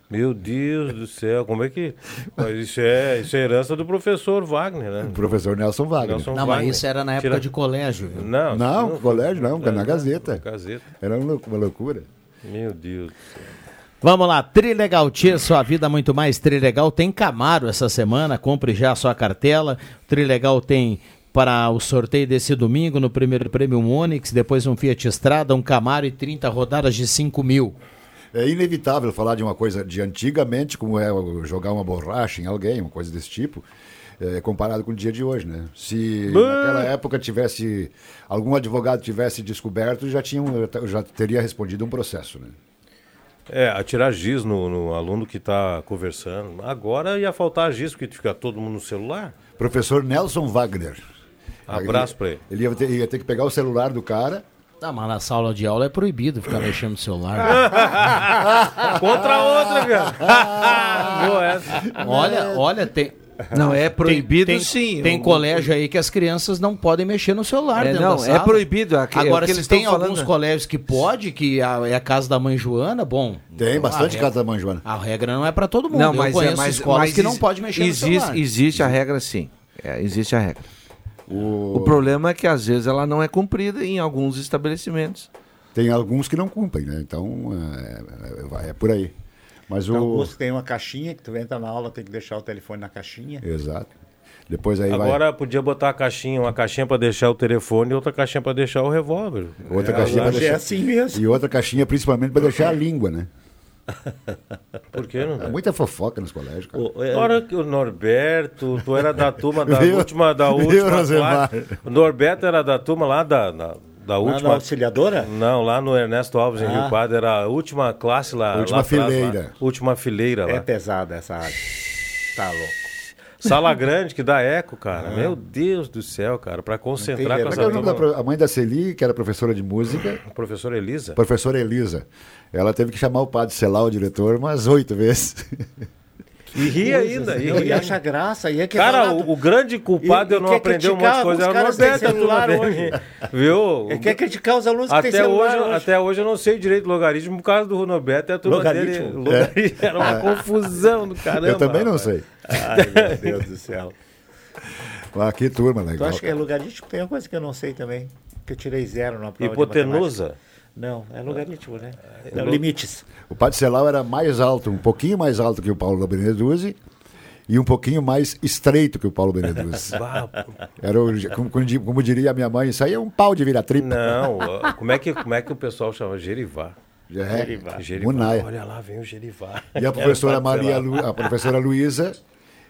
Meu Deus do céu, como é que. Mas isso é, isso é herança do professor Wagner, né? O professor Nelson Wagner. Nelson Não, mas Wagner. isso era na época Tira- de colégio, viu? Não, Não, isso colégio não, na Gazeta. Na Gazeta. Era uma loucura. Meu Deus do céu. Vamos lá, Trilegal Tia, sua vida muito mais Trilegal. Tem Camaro essa semana, compre já a sua cartela. Trilegal tem para o sorteio desse domingo, no primeiro prêmio um Onix, depois um Fiat Strada, um Camaro e 30 rodadas de 5 mil. É inevitável falar de uma coisa de antigamente, como é jogar uma borracha em alguém, uma coisa desse tipo, é, comparado com o dia de hoje, né? Se naquela época tivesse algum advogado tivesse descoberto, já tinha um- já teria respondido um processo, né? É, atirar giz no, no aluno que está conversando. Agora ia faltar giz, porque fica todo mundo no celular. Professor Nelson Wagner. Abraço pra ele. Ele ia ter, ia ter que pegar o celular do cara. Ah, mas na sala de aula é proibido ficar mexendo no celular. <laughs> Contra outra, cara. <laughs> Boa essa. Olha, olha, tem. Não, é proibido tem, sim. Tem colégio aí que as crianças não podem mexer no celular É, dentro não, da é sala. proibido, é o Agora, que se eles tem estão alguns falando. colégios que pode, que a- é a casa da mãe Joana, bom. Tem bastante casa da mãe Joana. A regra não é pra todo mundo. Não, Eu mas, é, conheço mas, escolas mas que não pode mexer existe, no celular. Existe a regra sim. É, existe a regra. O... O problema é que às vezes ela não é cumprida em alguns estabelecimentos. Tem alguns que não cumprem, né? Então é, é- é por aí. Mas o. Tem alguns que tem uma caixinha que tu entra na aula, tem que deixar o telefone na caixinha. Exato. Depois aí vai. Agora podia botar a caixinha, uma caixinha para deixar o telefone e outra caixinha para deixar o revólver. Outra É, caixinha pra hoje deixar... é assim mesmo. E outra caixinha principalmente para deixar a língua, né? Por que não? É muita fofoca nos colégios, cara. Ora que o Norberto, tu era da turma da Viu? última, da Viu, última Rosemar? classe. O Norberto era da turma lá da, da, da última. na auxiliadora? Não, lá no Ernesto Alves, em Ah. Rio Pardo, era a última classe lá. Última lá atrás, fileira. lá. Última fileira lá. É pesada essa área. Tá louco. Sala grande que dá eco, cara. Ah. Meu Deus do céu, cara, para concentrar com é essa é o nome da turma. pro- a mãe da Celi, que era professora de música, <coughs> Professora Elisa. professora Elisa. Ela teve que chamar o padre Celar, o diretor, umas oito vezes. <laughs> E ri ainda. E, ri e acha graça. E é que Cara, o, o grande culpado E- eu não quer aprendeu um monte de coisa. Era o que têm Norberto, celular dele. <laughs> Viu? Ele quer criticar os alunos que Até têm celular hoje, hoje. até hoje eu não sei direito logaritmo por causa do Norberto e a turma Logaritmo? dele. Logaritmo. Era uma É. confusão do caramba. Eu também não rapaz. sei. Ai, meu <laughs> Deus do céu. Ah, que turma Tu legal. acha que é logaritmo? Tem uma coisa que eu não sei também. Que eu tirei zero na prova Hipotenusa? Não, é logaritmo, né? É, Não, lo- limites. O padre Celau era mais alto, um pouquinho mais alto que o Paulo Beneduzzi e um pouquinho mais estreito que o Paulo Beneduzzi. <laughs> era o, como, como di- como diria a minha mãe, isso aí é um pau de virar tripa. Não, <laughs> como é, que, como é que o pessoal chama? Gerivá. É, Gerivá. Munaia. Olha lá, vem o Gerivá. E a professora <laughs> padre Maria. Lu, a professora Luísa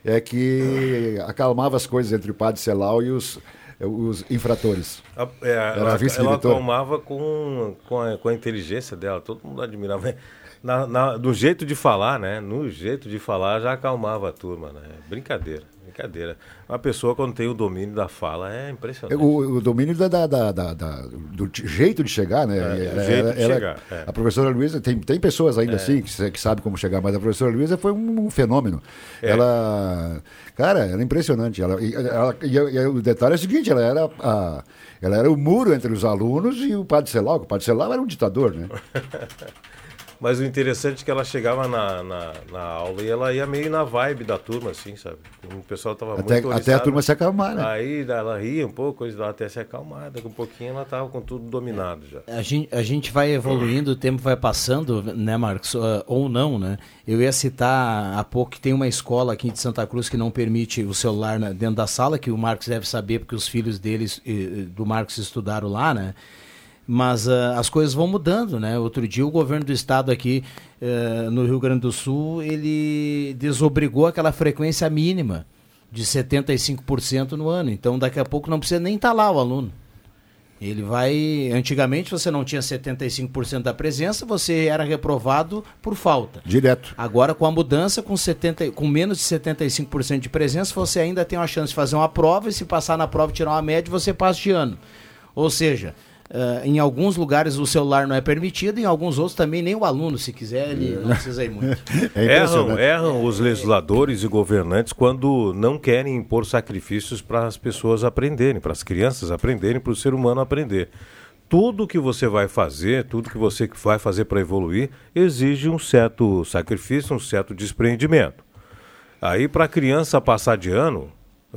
é que acalmava as coisas entre o padre Celau e os, os infratores. A- é, Era a ela, acalmava com, com, a, com a inteligência dela, todo mundo admirava. Na, na- do jeito de falar, né? No jeito de falar já acalmava a turma, né? Brincadeira, brincadeira. Uma pessoa quando tem o domínio da fala é impressionante. O, o domínio da, da- da- da- do jeito de chegar, né? É, Ela- jeito ela- de ela- chegar, é. A professora Luísa, tem, tem pessoas ainda É. assim que, que sabem como chegar, mas a professora Luísa foi um, um fenômeno. É. Ela, cara, era impressionante. Ela, e, o detalhe é o seguinte, ela era, a- ela era o muro entre os alunos e o padre Celau, que o padre Celau era um ditador, né? <laughs> Mas o interessante é que ela chegava na, na, na aula e ela ia meio na vibe da turma, assim, sabe? O pessoal tava Até- muito até a turma se acalmar, né? Aí ela ria um pouco, coisa lá, até se acalmar. Daqui um pouquinho ela tava com tudo dominado já. A gente, a gente vai evoluindo, o tempo vai passando, né, Marcos? Ah, ou não, né? Eu ia citar há pouco que tem uma escola aqui de Santa Cruz que não permite o celular na- dentro da sala, que o Marcos deve saber, porque os filhos deles, eh, do Marcos estudaram lá, né? Mas ah, as coisas vão mudando, né? Outro dia o governo do estado aqui eh, no Rio Grande do Sul, ele desobrigou aquela frequência mínima de 75% no ano. Então daqui a pouco não precisa nem estar lá o aluno. Ele vai. Antigamente você não tinha 75% da presença, você era reprovado por falta. Direto. Agora, com a mudança, com, 70, com menos de 75% de presença, você ainda tem uma chance de fazer uma prova e se passar na prova e tirar uma média, você passa de ano. Ou seja, eh, em alguns lugares o celular não é permitido, em alguns outros também nem o aluno, se quiser, ele não precisa ir muito. <laughs> erram, erram os legisladores e governantes quando não querem impor sacrifícios para as pessoas aprenderem, para as crianças aprenderem, para o ser humano aprender. Tudo que você vai fazer, tudo que você vai fazer para evoluir, exige um certo sacrifício, um certo desprendimento. Aí, para a criança passar de ano,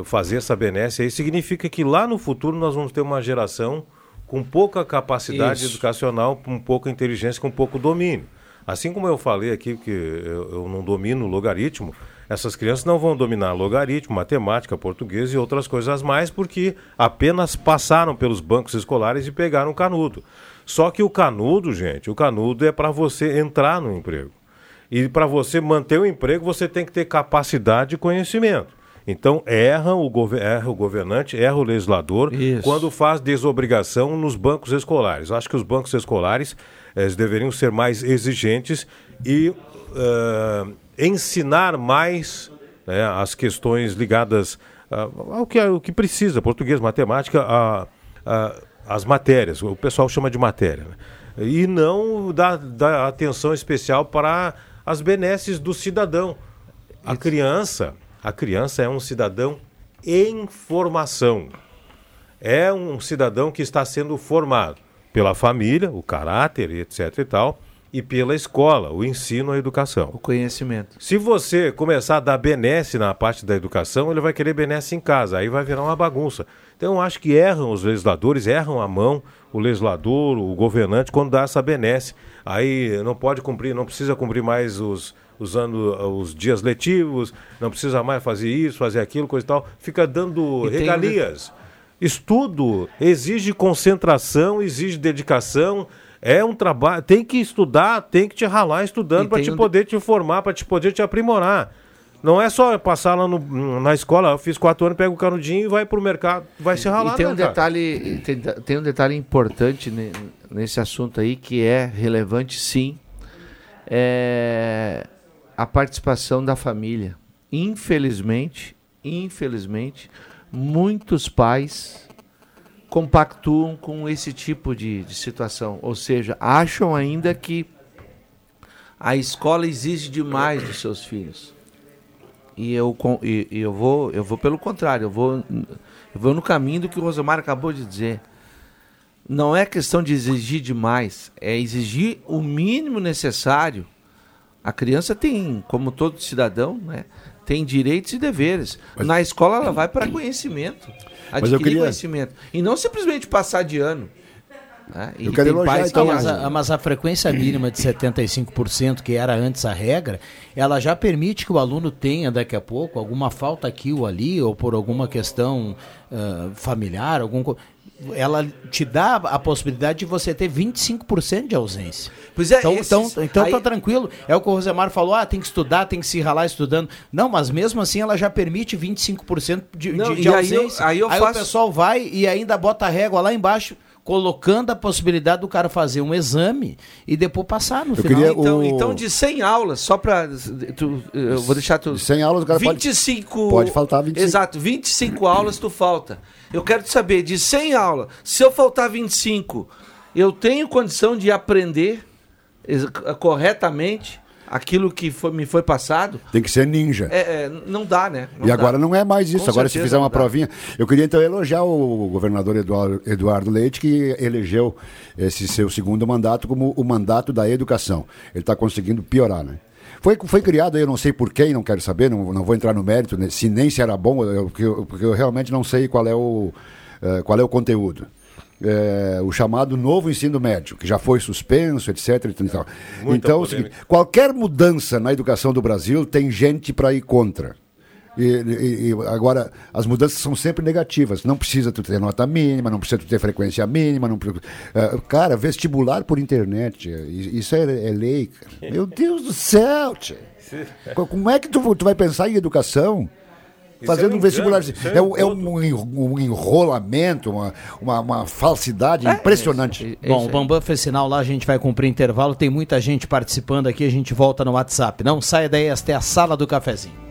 fazer essa benesse aí, significa que lá no futuro nós vamos ter uma geração com pouca capacidade Isso. educacional, com pouca inteligência, com pouco domínio. Assim como eu falei aqui que eu, eu não domino logaritmo, essas crianças não vão dominar logaritmo, matemática, português e outras coisas mais, porque apenas passaram pelos bancos escolares e pegaram o canudo. Só que o canudo, gente, o canudo é para você entrar no emprego. E para você manter o emprego, você tem que ter capacidade e conhecimento. Então, erra o, erra o governante, erra o legislador quando faz desobrigação nos bancos escolares. Acho que os bancos escolares eh, deveriam ser mais exigentes e eh, ensinar mais né, as questões ligadas ah, ao, que, ao que precisa, português, matemática, a, a- as matérias, o pessoal chama de matéria. né? E não dar, dar atenção especial para as benesses do cidadão. A criança, a criança é um cidadão em formação. É um cidadão que está sendo formado pela família, o caráter, etc e tal, e pela escola, o ensino, a educação. O conhecimento. Se você começar a dar benesse na parte da educação, ele vai querer benesse em casa, aí vai virar uma bagunça. Então eu acho que erram os legisladores, erram a mão o legislador, o governante, quando dá essa benesse. Aí não pode cumprir, não precisa cumprir mais os usando os dias letivos, não precisa mais fazer isso, fazer aquilo, coisa e tal. Fica dando E tem regalias. Estudo exige concentração, exige dedicação. É um trabalho. Tem que estudar, tem que te ralar estudando para tem te um de- poder te formar, para te poder te aprimorar. Não é só passar lá no- na escola, eu fiz quatro anos, pega o canudinho e vai pro mercado. Vai se ralar, E tem né, um cara? detalhe, tem, tem um detalhe importante ne- nesse assunto aí que é relevante, sim, é a participação da família. Infelizmente, infelizmente, muitos pais compactuam com esse tipo de, de situação, ou seja, acham ainda que a escola exige demais dos seus filhos. E eu, e, e eu, vou, eu vou pelo contrário, eu vou, eu vou no caminho do que o Rosemar acabou de dizer. Não é questão de exigir demais, é exigir o mínimo necessário. A criança tem, como todo cidadão, né, tem direitos e deveres. Na escola ela vai para conhecimento, Mas eu adquirir queria- conhecimento. E não simplesmente passar de ano. né? E Eu quero tem elogiar, pais então, que Mas a, mas a frequência mínima de 75%, que era antes a regra, ela já permite que o aluno tenha daqui a pouco alguma falta aqui ou ali, ou por alguma questão ah, familiar, algum. Ela te dá a possibilidade de você ter 25% de ausência. Pois é, então, esses- então, então aí- tá tranquilo. É o que o Rosemar falou: ah, tem que estudar, tem que se ralar estudando. Não, mas mesmo assim ela já permite 25% de, Não, de, de aí eu- ausência. aí eu o faço- pessoal vai e ainda bota a régua lá embaixo, colocando a possibilidade do cara fazer um exame e depois passar no final. então, então, de 100 aulas, só para. Eu vou deixar tu. 100 aulas o cara pode- 25. pode faltar 25. Exato, 25 aulas tu falta. Eu quero te saber, de 100 aulas, se eu faltar 25, eu tenho condição de aprender corretamente aquilo que foi- me foi passado, Tem que ser ninja. é, é, não dá, né? Não e dá. agora não é mais isso. Com agora, se fizer uma dá. provinha. Eu queria então elogiar o governador Eduardo, Eduardo Leite, que elegeu esse seu segundo mandato como o mandato da educação. Ele está conseguindo piorar, né? Foi, foi criado, eu não sei por quem, não quero saber, não, não vou entrar no mérito, né, se nem se era bom, eu- porque, eu, porque eu realmente não sei qual é o, eh, qual é o conteúdo. É, o chamado novo ensino médio, que já foi suspenso, etc. então, é o seguinte, polêmica. qualquer mudança na educação do Brasil tem gente para ir contra. E, e- e agora, as mudanças são sempre negativas. Não precisa tu ter nota mínima, não precisa tu ter frequência mínima. Não, Eh, cara, vestibular por internet, isso é, é lei. Cara. <laughs> Meu Deus do céu. Co- Como é que tu, tu vai pensar em educação? É Fazendo um vestibular. é É, um- é um, um enrolamento, uma, uma, uma falsidade impressionante. Bom, o Bambam fez sinal lá, a gente vai cumprir intervalo. Tem muita gente participando aqui, a gente volta no WhatsApp. Não saia daí, esta é a sala do cafezinho.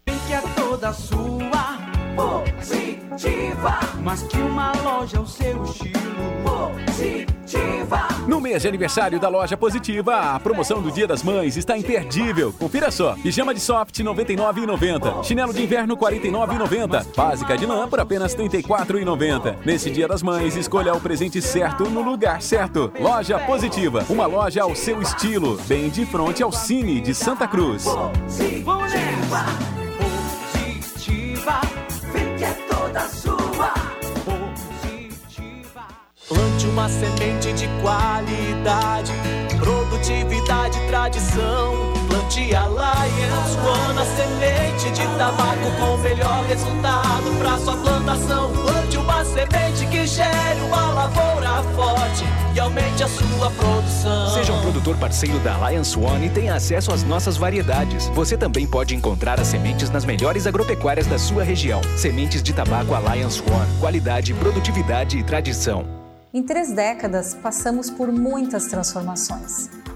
Que é toda sua, positiva. Mas que uma loja é o seu estilo, positiva. No mês de aniversário da loja Positiva, a promoção do Dia das Mães está imperdível. Confira só: pijama de soft R$ 99,90, chinelo de inverno R$ 49,90, básica de lã por apenas R$ 34,90. Nesse Dia das Mães, escolha o presente certo no lugar certo. Loja Positiva, uma loja ao seu estilo, bem de frente ao Cine de Santa Cruz. Positiva, positiva. Vem que é toda sua, positiva. Plante uma semente de qualidade, produtividade, tradição. Plante a Lions One, a semente de tabaco com o melhor resultado para sua plantação. Plante uma semente que gere uma lavoura forte e aumente a sua produção. Seja um produtor parceiro da Alliance One e tenha acesso às nossas variedades. Você também pode encontrar as sementes nas melhores agropecuárias da sua região. Sementes de tabaco Alliance One. Qualidade, produtividade e tradição. Em três décadas, passamos por muitas transformações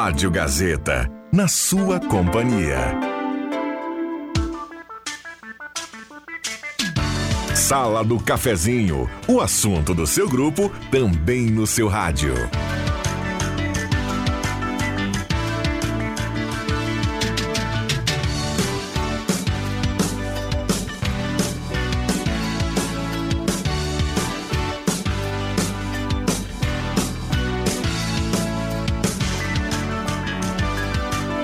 Rádio Gazeta, na sua companhia. Sala do Cafezinho, o assunto do seu grupo também no seu rádio.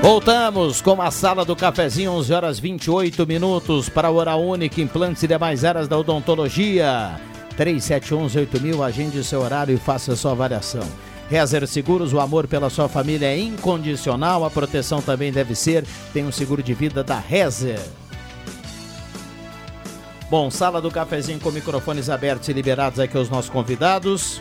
Voltamos com a sala do cafezinho, 11 horas 28 minutos para a Hora Única, implantes e demais áreas da odontologia. 3711-8000, agende seu horário e faça sua avaliação. Rezer Seguros, o amor pela sua família é incondicional, a proteção também deve ser. Tem um seguro de vida da Rezer. Bom, sala do cafezinho com microfones abertos e liberados aqui aos nossos convidados.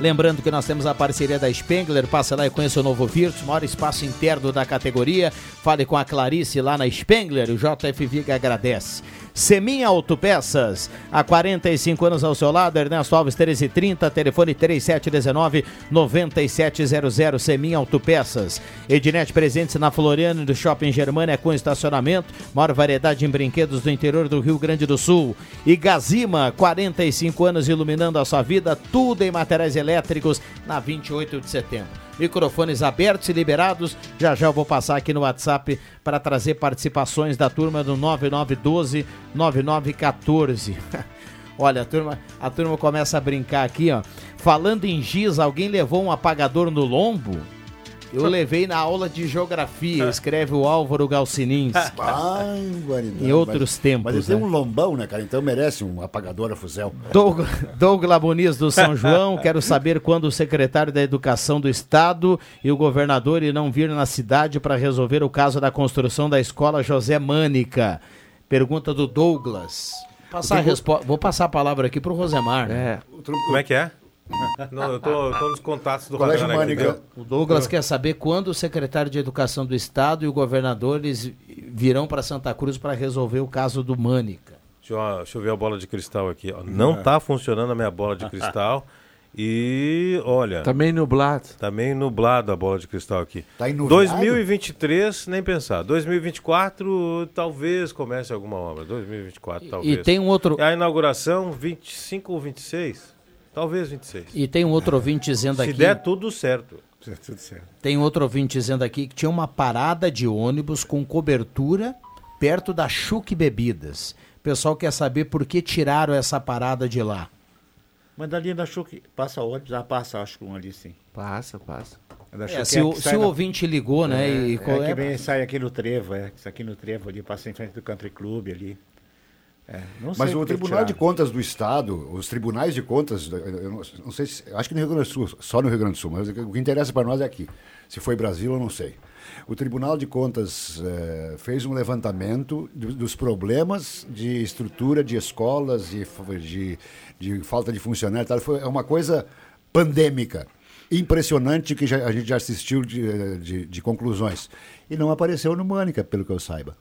Lembrando que nós temos a parceria da Spengler, passa lá e conheça o novo Virtus, maior espaço interno da categoria. Fale com a Clarice lá na Spengler, o JF Viga agradece. Seminha Autopeças, há 45 anos ao seu lado, Ernesto Alves 1330, telefone 3719-9700, Seminha Autopeças. Ednet presentes na Floriano do Shopping Germânia com estacionamento, maior variedade em brinquedos do interior do Rio Grande do Sul. E Gazima, 45 anos iluminando a sua vida, tudo em materiais elétricos na 28 de setembro microfones abertos e liberados. Já já eu vou passar aqui no WhatsApp para trazer participações da turma do 9912 9914. <laughs> Olha, a turma, a turma começa a brincar aqui, ó. Falando em giz, alguém levou um apagador no lombo? Eu levei na aula de geografia, escreve o Álvaro Galcinins. Barbaridade. Em outros tempos. Mas ele tem né? um lombão, né, cara? Então merece um apagador a fuzel. Doug, Douglas Muniz do São João, quero saber quando o secretário da Educação do Estado e o governador irão vir na cidade para resolver o caso da construção da escola José Mânica. Pergunta do Douglas. Passar a respo- Vou passar a palavra aqui para o Rosemar. né? Como é que é? Não, eu tô, eu tô nos contatos do Colégio Mânica. O Douglas quer saber quando o secretário de Educação do Estado e o governador eles virão para Santa Cruz para resolver o caso do Mânica. Deixa eu, deixa eu ver a bola de cristal aqui. Não tá funcionando a minha bola de cristal. <laughs> E olha. Também nublado. Também nublado a bola de cristal aqui. Tá enuviado? 2023, nem pensar. 2024, talvez comece alguma obra. 2024, talvez. tem um outro- A inauguração, 25 ou 26? Talvez 26. E tem um outro ouvinte dizendo Se aqui. der tudo certo. Tudo certo. Tem outro ouvinte dizendo aqui que tinha uma parada de ônibus com cobertura perto da Chuc Bebidas. O pessoal quer saber por que tiraram essa parada de lá. Mas dali da Chuc, passa ônibus, já passa, acho que um ali sim. Passa, passa. Da É, Chuc se é o- se o na- ouvinte ligou, né, É, e é qual é- que vem, sai aqui no trevo, é. Isso aqui no trevo ali, passa em frente do Country Club ali. É, Mas o Tribunal de. Contas do Estado, os tribunais de contas, eu não, não sei se, acho que no Rio Grande do Sul, só no Rio Grande do Sul, mas o que interessa para nós é aqui. Se foi Brasil, eu não sei. O Tribunal de Contas eh, fez um levantamento do- dos problemas de estrutura de escolas e fa- de, de falta de funcionário. e tal. Foi, é uma coisa pandêmica. Impressionante que já- a gente já assistiu de, de- de conclusões. E não apareceu no Mânica, pelo que eu saiba.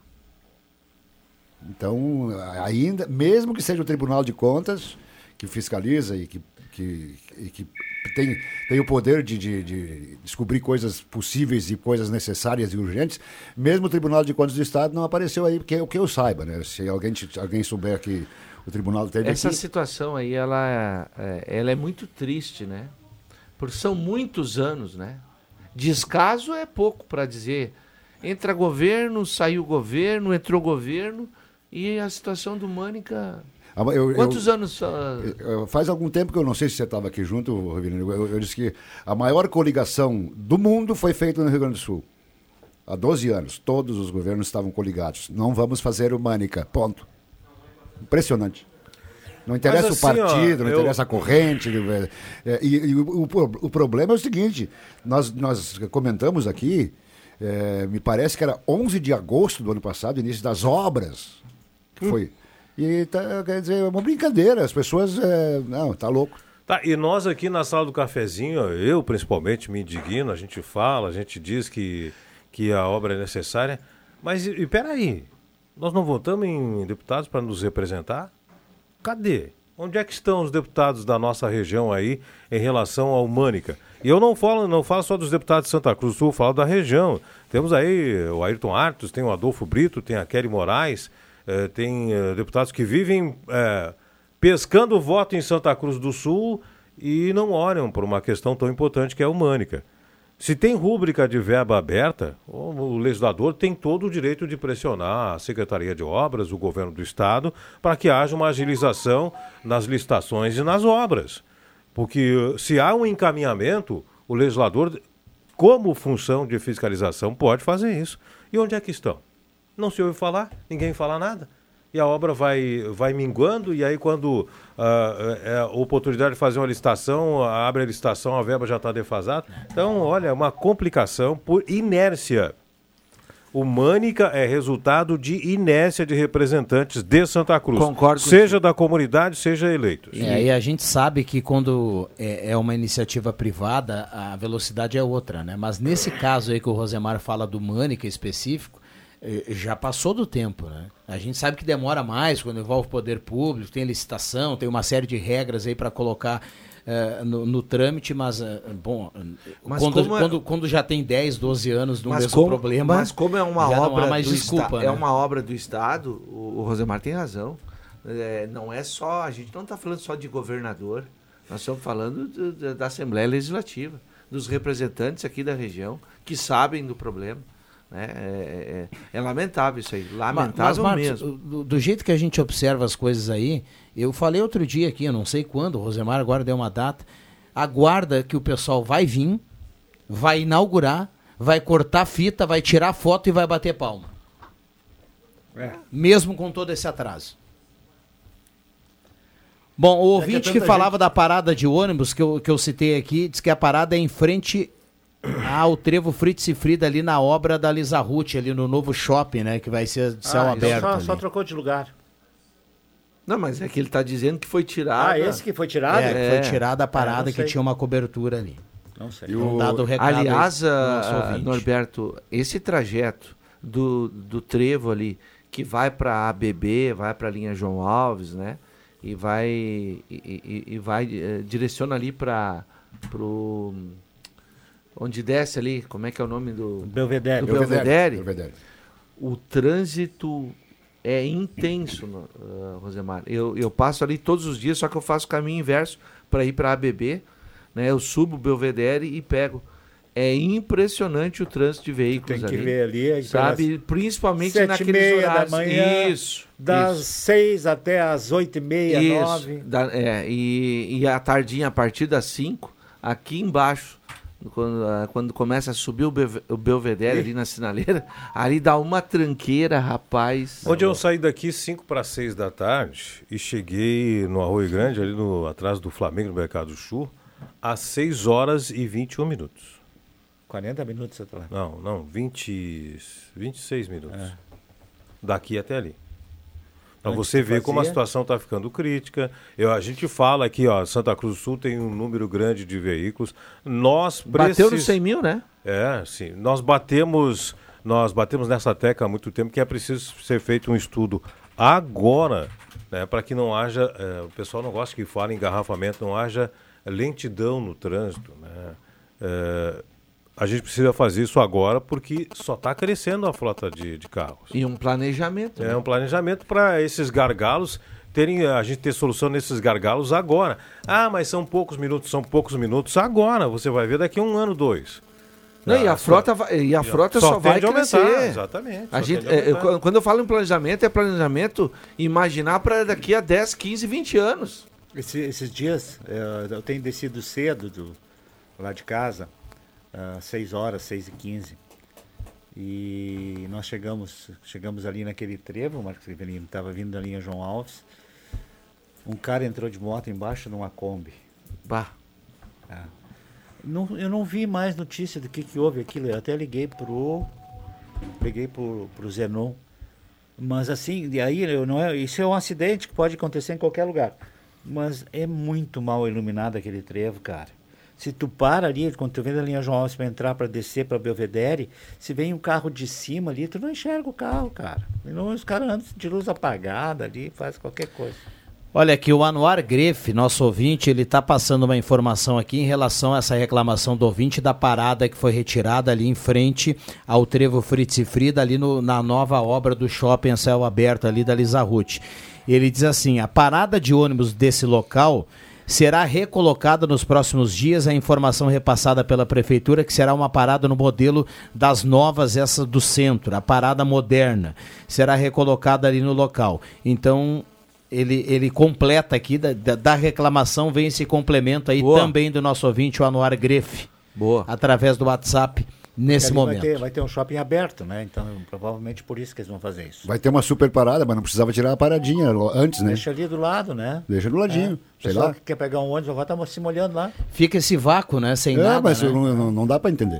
Então, ainda, mesmo que seja o Tribunal de Contas que fiscaliza e que, que, e que tem, tem o poder de, de- de descobrir coisas possíveis e coisas necessárias e urgentes, mesmo o Tribunal de Contas do Estado não apareceu aí, que, que eu saiba, né? Se alguém, alguém souber que o Tribunal teve Essa aqui... situação aí, ela é, ela é muito triste, né? Porque são muitos anos, né? Descaso é pouco para dizer. Entra governo, saiu governo, entrou governo e a situação do Mânica. Ah, eu- Quantos eu- anos? eu- Faz algum tempo que eu não sei se você estava aqui junto, Rivelino, eu, eu disse que a maior coligação do mundo foi feita no Rio Grande do Sul. Há 12 anos, todos os governos estavam coligados. Não vamos fazer o Mânica, ponto. Impressionante. Não interessa Mas o assim, ó, partido, não eu- interessa a corrente. é, e e o, o problema é o seguinte: nós, nós comentamos aqui, é, me parece que era 11 de agosto do ano passado, início das obras. Foi. E tá, quer dizer, é uma brincadeira. As pessoas. é, não, tá louco. Tá, e nós aqui na sala do cafezinho, eu principalmente me indigno, a gente fala, a gente diz que, que a obra é necessária, mas e, e peraí, nós não votamos em deputados para nos representar? Cadê? Onde é que estão os deputados da nossa região aí em relação ao Mânica? E eu não falo, não falo só dos deputados de Santa Cruz do Sul, falo da região. Temos aí o Ayrton Artos, tem o Adolfo Brito, tem a Kelly Moraes, eh, tem eh, deputados que vivem eh, pescando voto em Santa Cruz do Sul e não olham por uma questão tão importante que é a Mânica. Se tem rúbrica de verba aberta, o legislador tem todo o direito de pressionar a Secretaria de Obras, o governo do Estado, para que haja uma agilização nas licitações e nas obras. Porque se há um encaminhamento, o legislador, como função de fiscalização, pode fazer isso. E onde é que estão? Não se ouve falar, ninguém fala nada. e a obra vai, vai minguando, e aí quando ah, é a oportunidade de fazer uma licitação, abre a licitação, a verba já está defasada. Então, olha, é uma complicação por inércia. O Mânica é resultado de inércia de representantes de Santa Cruz. Concordo Seja da comunidade, seja eleitos. É, e a gente sabe que quando é, é uma iniciativa privada, a velocidade é outra, né? Mas nesse caso aí que o Rosemar fala do Mânica específico, já passou do tempo, né? A gente sabe que demora mais quando envolve poder público, tem licitação, tem uma série de regras aí para colocar eh, no, no trâmite, mas, eh, bom, Mas quando, é- quando, quando já tem 10, 12 anos do Mas mesmo como, problema, mas como é uma obra mais do desculpa, né? é uma obra do Estado, o, o Rosemar tem razão. É, não é só, a gente não está falando só de governador, nós estamos falando do- da Assembleia Legislativa, dos representantes aqui da região que sabem do problema. Né? É, é- é lamentável isso aí, lamentável mas, Marcos, mesmo. Do, do jeito que a gente observa as coisas aí, eu falei outro dia aqui, eu não sei quando, o Rosemar agora deu uma data, aguarda que o pessoal vai vir, vai inaugurar, vai cortar fita, vai tirar foto e vai bater palma. Mesmo com todo esse atraso. Bom, o É que é ouvinte que, falava da parada de ônibus que eu, que eu citei aqui, diz que a parada é em frente ao Trevo Fritz e Frida, ali na obra da Lisa Ruth, ali no novo shopping, né? Que vai ser de céu Ah, aberto. Só, ali. só trocou de lugar. Não, mas é que ele está dizendo que foi tirado. Ah, esse que foi tirado? É, que foi tirada a É, parada que tinha uma cobertura ali. Não sei. Então, dado o recado Aliás, a- nosso a- ouvinte. Norberto, esse trajeto do, do trevo ali, que vai para ABB, vai para a linha João Alves, né? E vai, e, e- e vai eh, direciona ali para pro onde desce ali, como é que é o nome do Belvedere. do Belvedere, Belvedere. Belvedere. O trânsito é intenso, no- ah, Rosemar. Eu, eu passo ali todos os dias, só que eu faço o caminho inverso para ir para ABB, né? Eu subo o Belvedere e pego. É impressionante o trânsito de veículos Tem que ali. ver ali. Sabe? Principalmente sete e naqueles meia horários. da manhã, Isso. Das isso. seis até as oito e meia, Isso, nove. da- é, e, e à tardinha, a partir das 5, aqui embaixo, quando, ah, quando começa a subir o, Belve- o Belvedere ali na sinaleira, <laughs> ali dá uma tranqueira, rapaz. Onde eu saí daqui 5 para 6 da tarde e cheguei no Arroio Grande, ali no, atrás do Flamengo, no Mercado do Chu, às 6 horas e 21 minutos. 40 minutos lá. Não, não, 20, 26 minutos. É. Daqui até ali. Para você ver como a fazia? situação está ficando crítica. Eu, a gente fala aqui, ó, Santa Cruz do Sul tem um número grande de veículos. Nós Bateu nos precis- 100 mil, né? É, sim. Nós batemos, nós batemos nessa tecla há muito tempo que é preciso ser feito um estudo agora, né, para que não haja, eh, o pessoal não gosta que fale em engarrafamento, não haja lentidão no trânsito, né? Eh, a gente precisa fazer isso agora porque só está crescendo a frota de, de carros. E um planejamento. É né? um planejamento para esses gargalos terem a gente ter solução nesses gargalos agora. Ah, mas são poucos minutos, são poucos minutos agora. Você vai ver daqui a um ano, dois. Não, e Ah, a frota, vai- e a frota só, vai a crescer. aumentar, exatamente, A só gente, é, eu- quando eu falo em planejamento, é planejamento imaginar para daqui a 10, 15, 20 anos. Esse- esses dias eh, eu tenho descido cedo do, lá de casa, às 6 horas, 6 e 15. E nós chegamos, chegamos ali naquele trevo, o Marcos Rivelino estava vindo da linha João Alves. Um cara entrou de moto embaixo de uma Kombi. Bah. Ah. Não, eu não vi mais notícia do que, que houve aquilo. Eu até liguei pro. Liguei pro, pro Zenon. Mas assim, e aí eu não é, isso é um acidente que pode acontecer em qualquer lugar. Mas é muito mal iluminado aquele trevo, cara. Se tu para ali, quando tu vem da linha João Alves para entrar, para descer para Belvedere, se vem um carro de cima ali, tu não enxerga o carro, cara. Não, os caras andam de luz apagada ali, faz qualquer coisa. Olha aqui, o Anuar Grefe, nosso ouvinte, ele está passando uma informação aqui em relação a essa reclamação do ouvinte da parada que foi retirada ali em frente ao Trevo Fritz e Frida, ali no- na nova obra do shopping a céu aberto ali da Lisa Ruth. Ele diz assim, a parada de ônibus desse local será recolocada nos próximos dias, a informação repassada pela prefeitura que será uma parada no modelo das novas, essa do centro, a parada moderna, será recolocada ali no local. Então, ele, ele completa aqui, da, da, da reclamação vem esse complemento aí Boa. também do nosso ouvinte, o Anuar Grefe. Boa. Através do WhatsApp nesse Ali momento. Vai ter, vai ter um shopping aberto, né? Então, provavelmente por isso que eles vão fazer isso. Vai ter uma super parada, mas não precisava tirar a paradinha antes, né? Deixa ali do lado, né? Deixa do ladinho, É. sei Pessoal lá. que quer pegar um ônibus vai estar se molhando lá. Fica esse vácuo, né? Sem é, nada. mas né? não, não- não dá pra entender.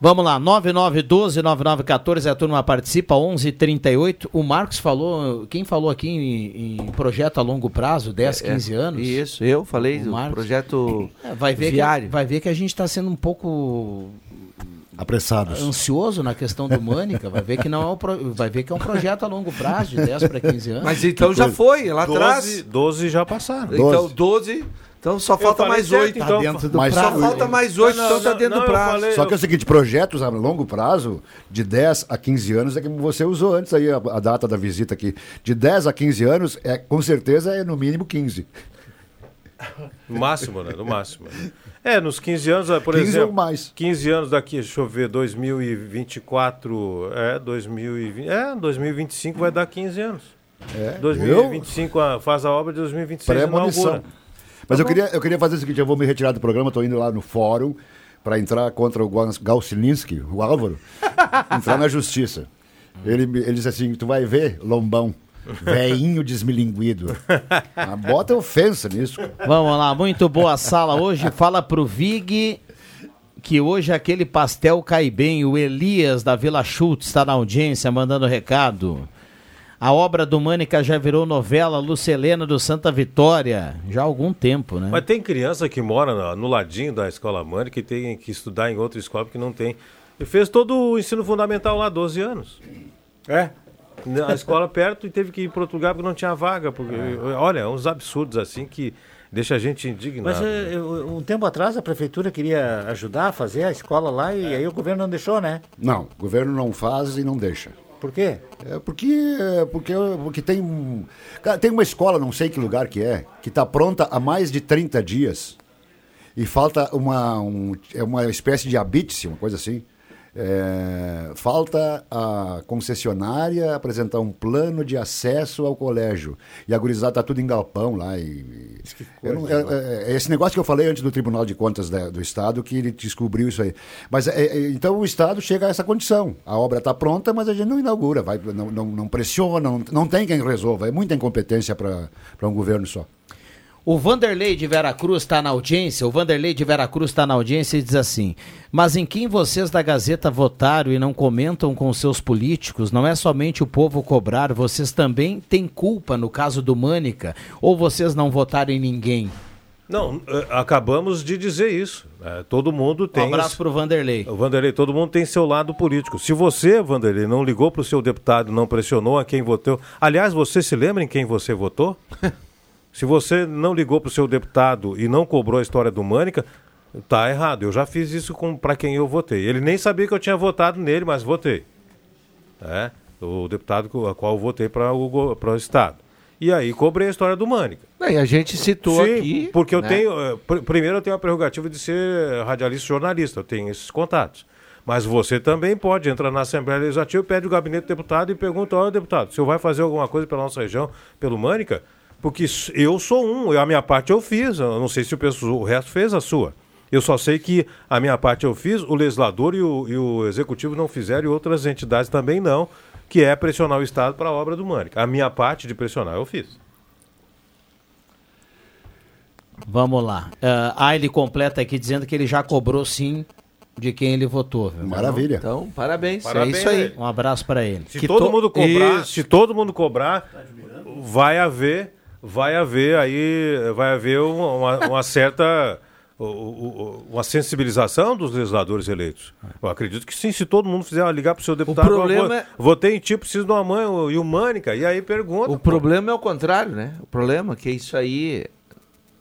Vamos lá, 9912-9914, a turma participa, 1138. O Marcos falou, quem falou aqui em, em projeto a longo prazo, 10, É, 15 anos? Isso, eu falei O projeto É, vai ver viário. Que, vai ver que a gente está sendo um pouco Apressados. ansioso na questão do Mânica, vai ver que não é um pro- vai ver que é um projeto a longo prazo, de 10 para 15 anos. Mas então já foi, lá atrás. 12 já passaram. Então 12, então só falta mais 8. então. Tá dentro do Mas só prazo. falta mais 8, Não, então tá não, dentro não, do prazo. falei- Só que é o seguinte, projetos a longo prazo, de 10 a 15 anos, é que você usou antes aí a, a data da visita aqui. De 10 a 15 anos, é, com certeza é no mínimo 15. No máximo, né? No máximo. É, nos 15 anos, por 15 exemplo. ou mais. 15 anos daqui, deixa eu ver, 2024. É, 2020. É, 2025 vai dar 15 anos. É, 2025 a- faz a obra de 2026 Pré-munição. inaugura. Mas eu queria, eu queria fazer o seguinte, eu vou me retirar do programa, estou indo lá no fórum para entrar contra o Gal- Galsilinski, o Álvaro, <laughs> entrar na justiça. Ele, ele disse assim, tu vai ver, lombão, veinho desmilinguido. <laughs> Ah, bota ofensa nisso. Vamos lá, muito boa a sala hoje. Fala pro Vig que hoje aquele pastel cai bem. O Elias da Vila Schultz está na audiência mandando recado. A obra do Mânica já virou novela Lucelena do Santa Vitória, já há algum tempo, né? Mas tem criança que mora no, ladinho da escola Mãe que tem que estudar em outra escola porque não tem. Ele fez todo o ensino fundamental lá, 12 anos. É? Na escola perto e teve que ir para outro lugar porque não tinha vaga. Porque, Olha, uns absurdos assim que deixa a gente indignado. Mas eh, eu- um tempo atrás a prefeitura queria ajudar a fazer a escola lá e aí o governo não deixou, né? Não, o governo não faz e não deixa. Por quê? É porque, porque, porque tem, um- cara, tem uma escola, não sei que lugar que é, que está pronta há mais de 30 dias e falta uma, um, é uma espécie de habite uma coisa assim. É, falta a concessionária apresentar um plano de acesso ao colégio. E a gurizada está tudo em galpão lá. E, eu não- é, é- é esse negócio que eu falei antes do Tribunal de Contas da- do Estado que ele descobriu isso aí. Mas é, é, então o Estado chega a essa condição. A obra está pronta, mas a gente não inaugura, vai, não, não, não pressiona, não, não tem quem resolva. É muita incompetência para um governo só. O Vanderlei de Veracruz está na audiência. O Vanderlei de Veracruz está na audiência e diz assim: Mas em quem vocês da Gazeta votaram e não comentam com seus políticos? Não é somente o povo cobrar, vocês também têm culpa no caso do Mânica? Ou vocês não votaram em ninguém? Não, eh, acabamos de dizer isso. né? todo mundo tem. Um abraço os- pro Vanderlei. O Vanderlei, todo mundo tem seu lado político. Se você, Vanderlei, não ligou para o seu deputado, não pressionou a quem votou. Aliás, você se lembra em quem você votou? <laughs> Se você não ligou para o seu deputado e não cobrou a história do Mânica, tá errado. Eu já fiz isso para quem eu votei. Ele nem sabia que eu tinha votado nele, mas votei. É, o deputado com a qual eu votei para o, o Estado. E aí cobrei a história do Mânica. E a gente citou Sim, aqui. Porque eu né? tenho. eh, pr- primeiro, eu tenho a prerrogativa de ser radialista e jornalista, eu tenho esses contatos. Mas você também pode entrar na Assembleia Legislativa, pede o gabinete do deputado e pergunta: olha, deputado, o senhor vai fazer alguma coisa pela nossa região, pelo Mânica? Porque eu sou um, eu- a minha parte eu fiz, eu não sei se o, pessoal, o resto fez a sua. Eu só sei que a minha parte eu fiz, o legislador e o, e o executivo não fizeram e outras entidades também não, que é pressionar o Estado para a obra do Mânica. A minha parte de pressionar eu fiz. Vamos lá. Ah, ah, ele completa aqui dizendo que ele já cobrou sim de quem ele votou. viu? Maravilha. Então, parabéns. Parabéns é isso aí. Um abraço para ele. Se Que todo to- mundo cobrar, Isso. se todo mundo cobrar, vai haver, vai haver aí, vai haver uma, uma- certa o- o- o- uma sensibilização dos legisladores eleitos. Eu acredito que sim, se todo mundo fizer ligar para o seu deputado, problema "Ó, vo- é- votei em ti, preciso de uma mãe o- e o Mânica, e aí pergunta. O problema é o contrário, né? O problema é que isso aí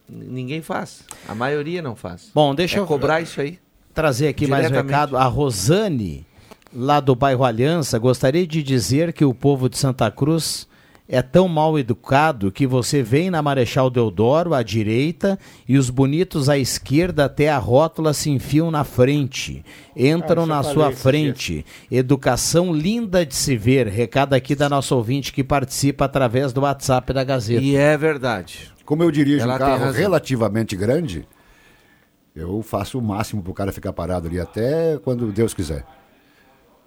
ninguém faz. A maioria não faz. Bom, deixa É eu cobrar isso aí. trazer aqui mais um recado. A Rosane, lá do bairro Aliança, gostaria de dizer que o povo de Santa Cruz é tão mal educado que você vem na Marechal Deodoro à direita e os bonitos à esquerda até a rótula se enfiam na frente. Entram Ah, na sua frente. Educação linda de se ver. Recado aqui da nossa ouvinte que participa através do WhatsApp da Gazeta. E é verdade. Como eu dirijo Ela um carro relativamente grande, Eu faço o máximo pro cara ficar parado ali até quando Deus quiser.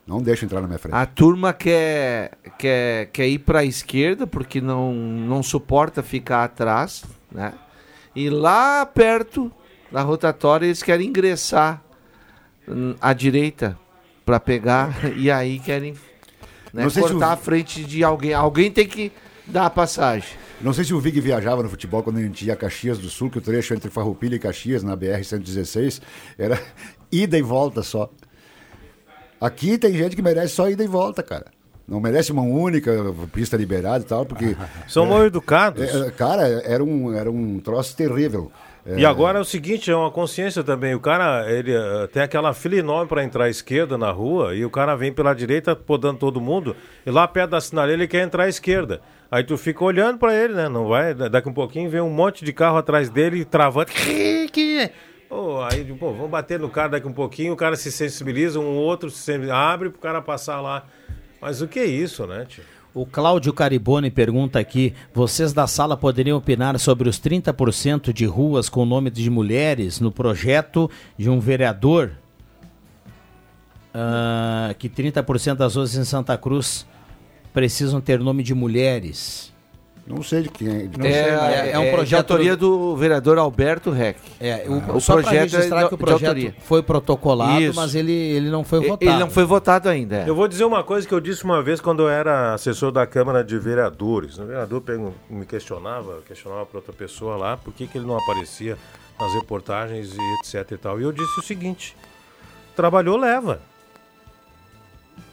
Não deixa entrar na minha frente. A turma quer, quer, quer ir para a esquerda porque não, não suporta ficar atrás, né? E lá perto da rotatória eles querem ingressar hum, à direita para pegar <laughs> e aí querem né, Não sei se cortar o- a frente de alguém. Alguém tem que dar a passagem. Não sei se o Vig viajava no futebol quando a gente ia a Caxias do Sul, que o trecho entre Farroupilha e Caxias, na BR-116, era <laughs> ida e volta só. Aqui tem gente que merece só ida e volta, cara. Não merece uma única pista liberada e tal, porque... <laughs> São mal educados. é, cara, era um, era um troço terrível. E agora é o seguinte, é uma consciência também. O cara, ele eh, tem aquela fila enorme para entrar à esquerda na rua e o cara vem pela direita podando todo mundo e lá perto da sinaleira ele quer entrar à esquerda. Aí tu fica olhando para ele, né? Não vai, da- daqui um pouquinho vem um monte de carro atrás dele travando. <laughs> Pô, aí, pô, vamos bater no cara daqui um pouquinho, o cara se sensibiliza, um outro se sensibiliza, abre pro cara passar lá. Mas o que é isso, né, tio? O Cláudio Caribone pergunta aqui: vocês da sala poderiam opinar sobre os 30% de ruas com nome de mulheres no projeto de um vereador? Ah, que 30% das ruas em Santa Cruz precisam ter nome de mulheres. Não sei de quem é. É, é, é um projeto. de autoria do vereador Alberto Reck. É, o, o só projeto é registrar de- que o de projeto foi protocolado, Isso. mas ele, ele não foi votado. Ele não foi votado ainda. é. Eu vou dizer uma coisa que eu disse uma vez quando eu era assessor da Câmara de Vereadores. O vereador me questionava, questionava para outra pessoa lá, por que, que ele não aparecia nas reportagens e etc e tal. E eu disse o seguinte: trabalhou, leva.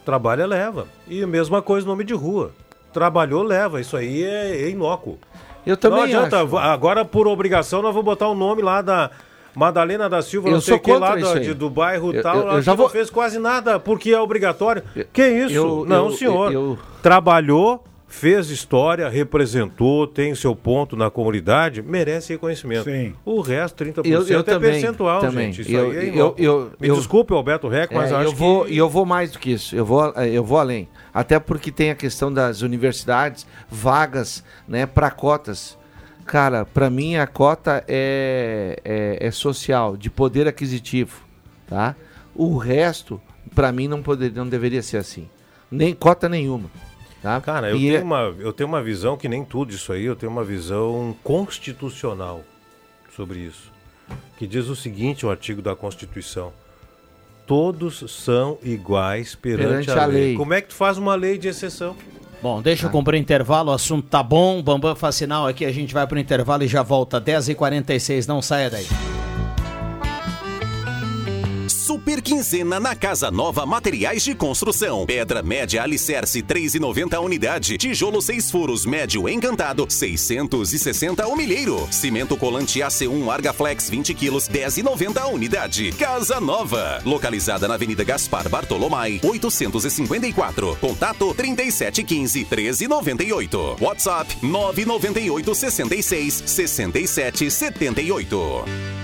Trabalha, leva. E a mesma coisa nome de rua. Trabalhou, leva. Isso aí é, é inócuo. Eu também Não adianta. acho. Agora, por obrigação, nós vamos botar o nome lá da Madalena da Silva, Eu não sei o que, lá da- de- do bairro Eu- tal. eu- eu já vou- não fez quase nada, porque é obrigatório. Que isso? eu- não, eu- senhor. eu- Trabalhou, fez história, representou, tem seu ponto na comunidade, merece reconhecimento. O resto, 30% Eu- eu é também, percentual, também. gente. Isso Eu- aí é eu- eu- Me eu- desculpe, Alberto Rec, mas É, acho eu vou, que... E eu vou mais do que isso. Eu vou, eu vou além. Até porque tem a questão das universidades, vagas, né, para cotas. Cara, para mim a cota é, é, é social, de poder aquisitivo, tá? O resto, para mim, não, poder, não deveria ser assim. Nem cota nenhuma. Tá? Cara, eu E tenho, é- uma, eu tenho uma visão que nem tudo isso aí, eu tenho uma visão constitucional sobre isso. Que diz o seguinte, o artigo da Constituição. Todos são iguais perante, Perante a, a lei. lei. Como é que tu faz uma lei de exceção? Bom, deixa eu cumprir o intervalo, o assunto tá bom, Bambam faz sinal aqui, a gente vai pro intervalo e já volta, 10h46, não saia daí. Super quinzena na Casa Nova Materiais de Construção. Pedra média alicerce 3,90 a unidade. Tijolo 6 furos médio encantado 660 o milheiro. Cimento colante AC1 Argaflex 20 quilos 10,90 a unidade. Casa Nova. Localizada na Avenida Gaspar Bartolomai 854. Contato 3715 1398. WhatsApp 998 66 67 78.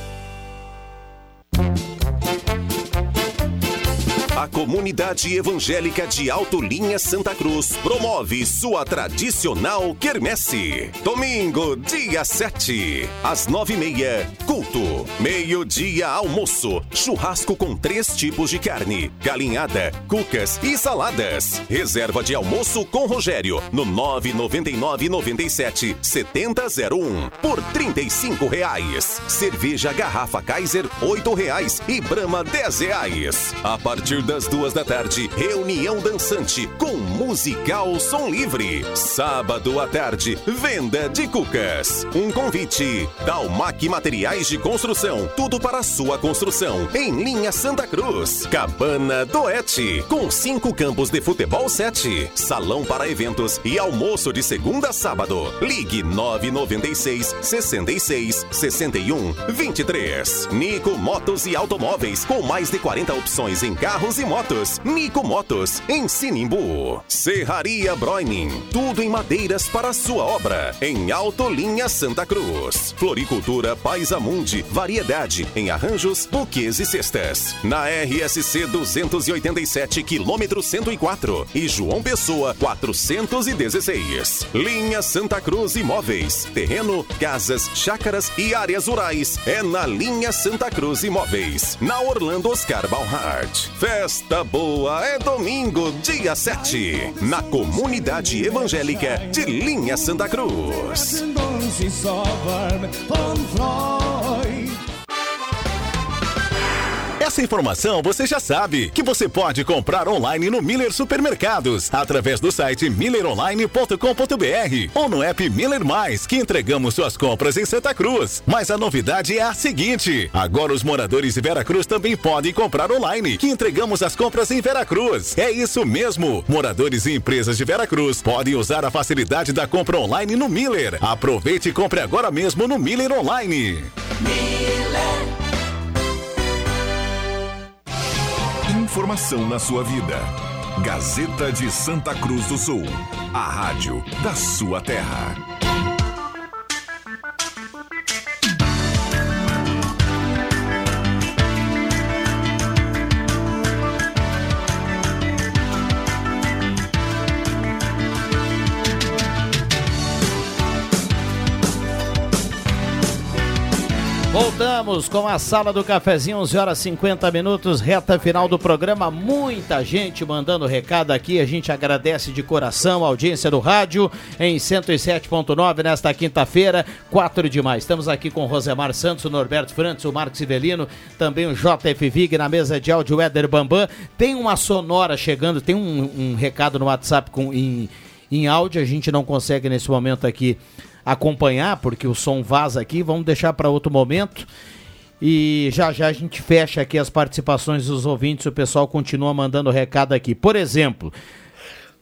comunidade evangélica de Alto Linha Santa Cruz promove sua tradicional quermesse. Domingo, dia 7, às nove e meia, culto. Meio-dia, almoço. Churrasco com três tipos de carne: galinhada, cucas e saladas. Reserva de almoço com Rogério no 999 97 7001 por 35 reais. Cerveja garrafa Kaiser, 8 reais e Brahma, 10 reais. A partir das duas da tarde, reunião dançante com musical som livre. Sábado à tarde, venda de cucas. Um convite. Dalmac Materiais de Construção. Tudo para sua construção. Em linha Santa Cruz. Cabana Doete. Com cinco campos de futebol 7. Salão para eventos e almoço de segunda a sábado. Ligue 996 66 61 23. Nico Motos e Automóveis. Com mais de 40 opções em carros e motos. Nico Motos, em Sinimbu. Serraria Broining, tudo em madeiras para sua obra. Em Autolinha Santa Cruz. Floricultura Paisamundi, variedade em arranjos, buquês e cestas. Na RSC 287, quilômetro 104. E João Pessoa 416. Linha Santa Cruz Imóveis. Terreno, casas, chácaras e áreas rurais. É na Linha Santa Cruz Imóveis. Na Orlando Oscar Balhart. Festa boa é domingo, dia 7. Na comunidade evangélica de Linha Santa Cruz. Essa informação você já sabe que você pode comprar online no Miller Supermercados através do site milleronline.com.br ou no app Miller Mais, que entregamos suas compras em Santa Cruz. Mas a novidade é a seguinte: agora os moradores de Veracruz também podem comprar online, que entregamos as compras em Veracruz. É isso mesmo. Moradores e empresas de Veracruz podem usar a facilidade da compra online no Miller. Aproveite e compre agora mesmo no Miller Online. Informação na sua vida. Gazeta de Santa Cruz do Sul. A rádio da sua terra. Voltamos com a sala do cafezinho, 11 horas 50 minutos, reta final do programa. Muita gente mandando recado aqui. A gente agradece de coração a audiência do rádio em 107.9 nesta quinta-feira, 4 de maio. Estamos aqui com Rosemar Santos, o Norberto Frantes, o Marcos Ivelino, também o JF Vig na mesa de áudio, o Éder Bambam. Tem uma sonora chegando, tem um, um recado no WhatsApp com, em, em áudio, a gente não consegue nesse momento aqui acompanhar, porque o som vaza aqui, vamos deixar para outro momento. E já já a gente fecha aqui as participações dos ouvintes, o pessoal continua mandando recado aqui. Por exemplo,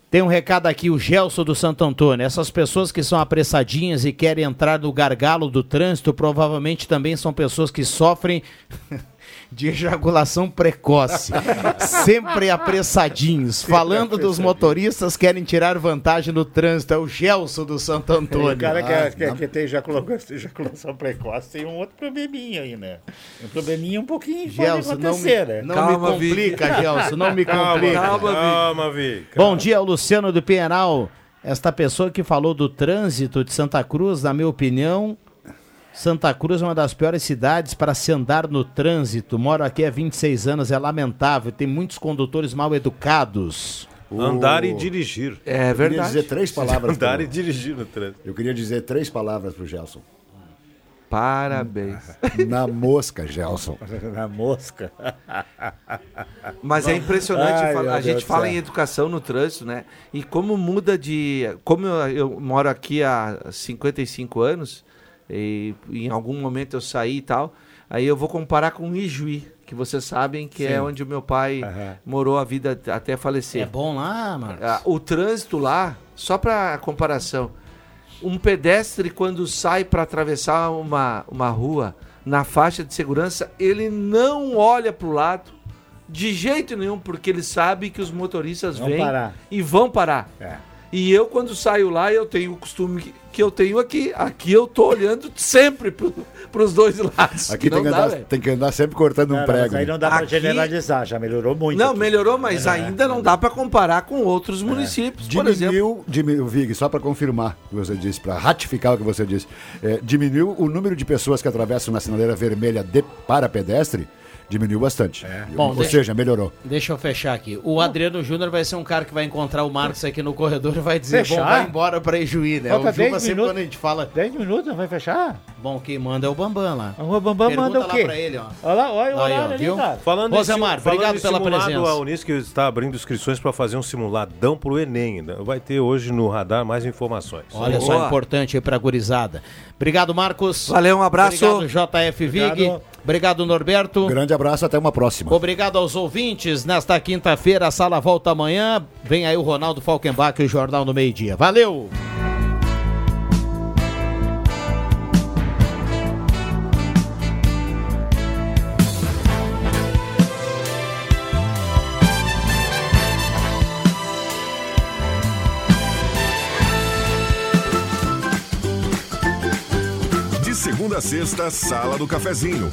tem um recado aqui, o Gelson do Santo Antônio. Essas pessoas que são apressadinhas e querem entrar no gargalo do trânsito, provavelmente também são pessoas que sofrem de ejaculação precoce. Sempre apressadinhos. Falando dos motoristas que querem tirar vantagem no trânsito. É o Gelson do Santo Antônio. O cara que, Ah, é- que, não. que tem ejaculação, ejaculação precoce tem um outro probleminha aí, né? Um probleminha um pouquinho Gelson, pode não acontecer, me, né? não me complica, Gelson, não me <laughs> Calma, complica. calma, Calma, Vi. Bom dia, Luciano do Pinheiral. Esta pessoa que falou do trânsito de Santa Cruz, na minha opinião, Santa Cruz é uma das piores cidades para se andar no trânsito. Moro aqui há 26 anos, é lamentável. Tem muitos condutores mal educados. Andar e dirigir. É Eu queria dizer três palavras. Andar pro- e dirigir no trânsito. Eu queria dizer três palavras pro Gelson. Parabéns. Na mosca, Gelson. <laughs> Na mosca. Mas é impressionante, Ai, a Deus gente do fala céu. em educação no trânsito, né? E como muda de. Como eu, eu moro aqui há 55 anos, e em algum momento eu saí e tal, aí eu vou comparar com Ijuí, que vocês sabem que é Sim. onde o meu pai morou a vida até falecer. É bom lá, Marcos? Ah, O trânsito lá, só para comparação, um pedestre quando sai para atravessar uma, uma rua na faixa de segurança, ele não olha para o lado de jeito nenhum, porque ele sabe que os motoristas Vão vêm parar. e vão parar. É. E eu, quando saio lá, eu tenho o costume que, que eu tenho aqui. Aqui eu tô olhando sempre para os dois lados. Aqui tem que, dá, andar, tem que andar sempre cortando um Não, não, prego. mas aí né? não dá pra Aqui- generalizar, já melhorou muito. Não, aqui. melhorou, mas É. ainda não dá para comparar com outros municípios, por exemplo. Diminuiu, diminuiu, Vig, só para confirmar o que você disse, para ratificar o que você disse, é, diminuiu o número de pessoas que atravessam na sinaleira vermelha de, para pedestre, diminuiu bastante. Bom, Ou deixa- seja, melhorou. Deixa eu fechar aqui. O Adriano Júnior vai ser um cara que vai encontrar o Marcos aqui no corredor e vai dizer: Fechar? Bom, vai embora pra Ijuí, né? Falta o Juba 10 sempre minutos. quando a gente fala. 10 minutos, vai fechar? Bom, quem manda é o Bambam lá. O Bambam Pergunta manda o lá quê? pra ele, ó. Olha lá, olha o horário ali, viu? cara. Falando Rosemar, falando obrigado em pela simulado, presença. A Unisc está abrindo inscrições para fazer um simuladão para o Enem. né? Vai ter hoje no radar mais informações. Olha só, importante aí pra gurizada. Obrigado, Marcos. Valeu, um abraço. Obrigado, JF Vig. Obrigado. Obrigado, Norberto. Grande abraço, até uma próxima. Obrigado aos ouvintes. Nesta quinta-feira, a sala volta amanhã. Vem aí o Ronaldo Falkenbach e o Jornal no Meio-Dia. Valeu! Sexta, Sala do Cafezinho.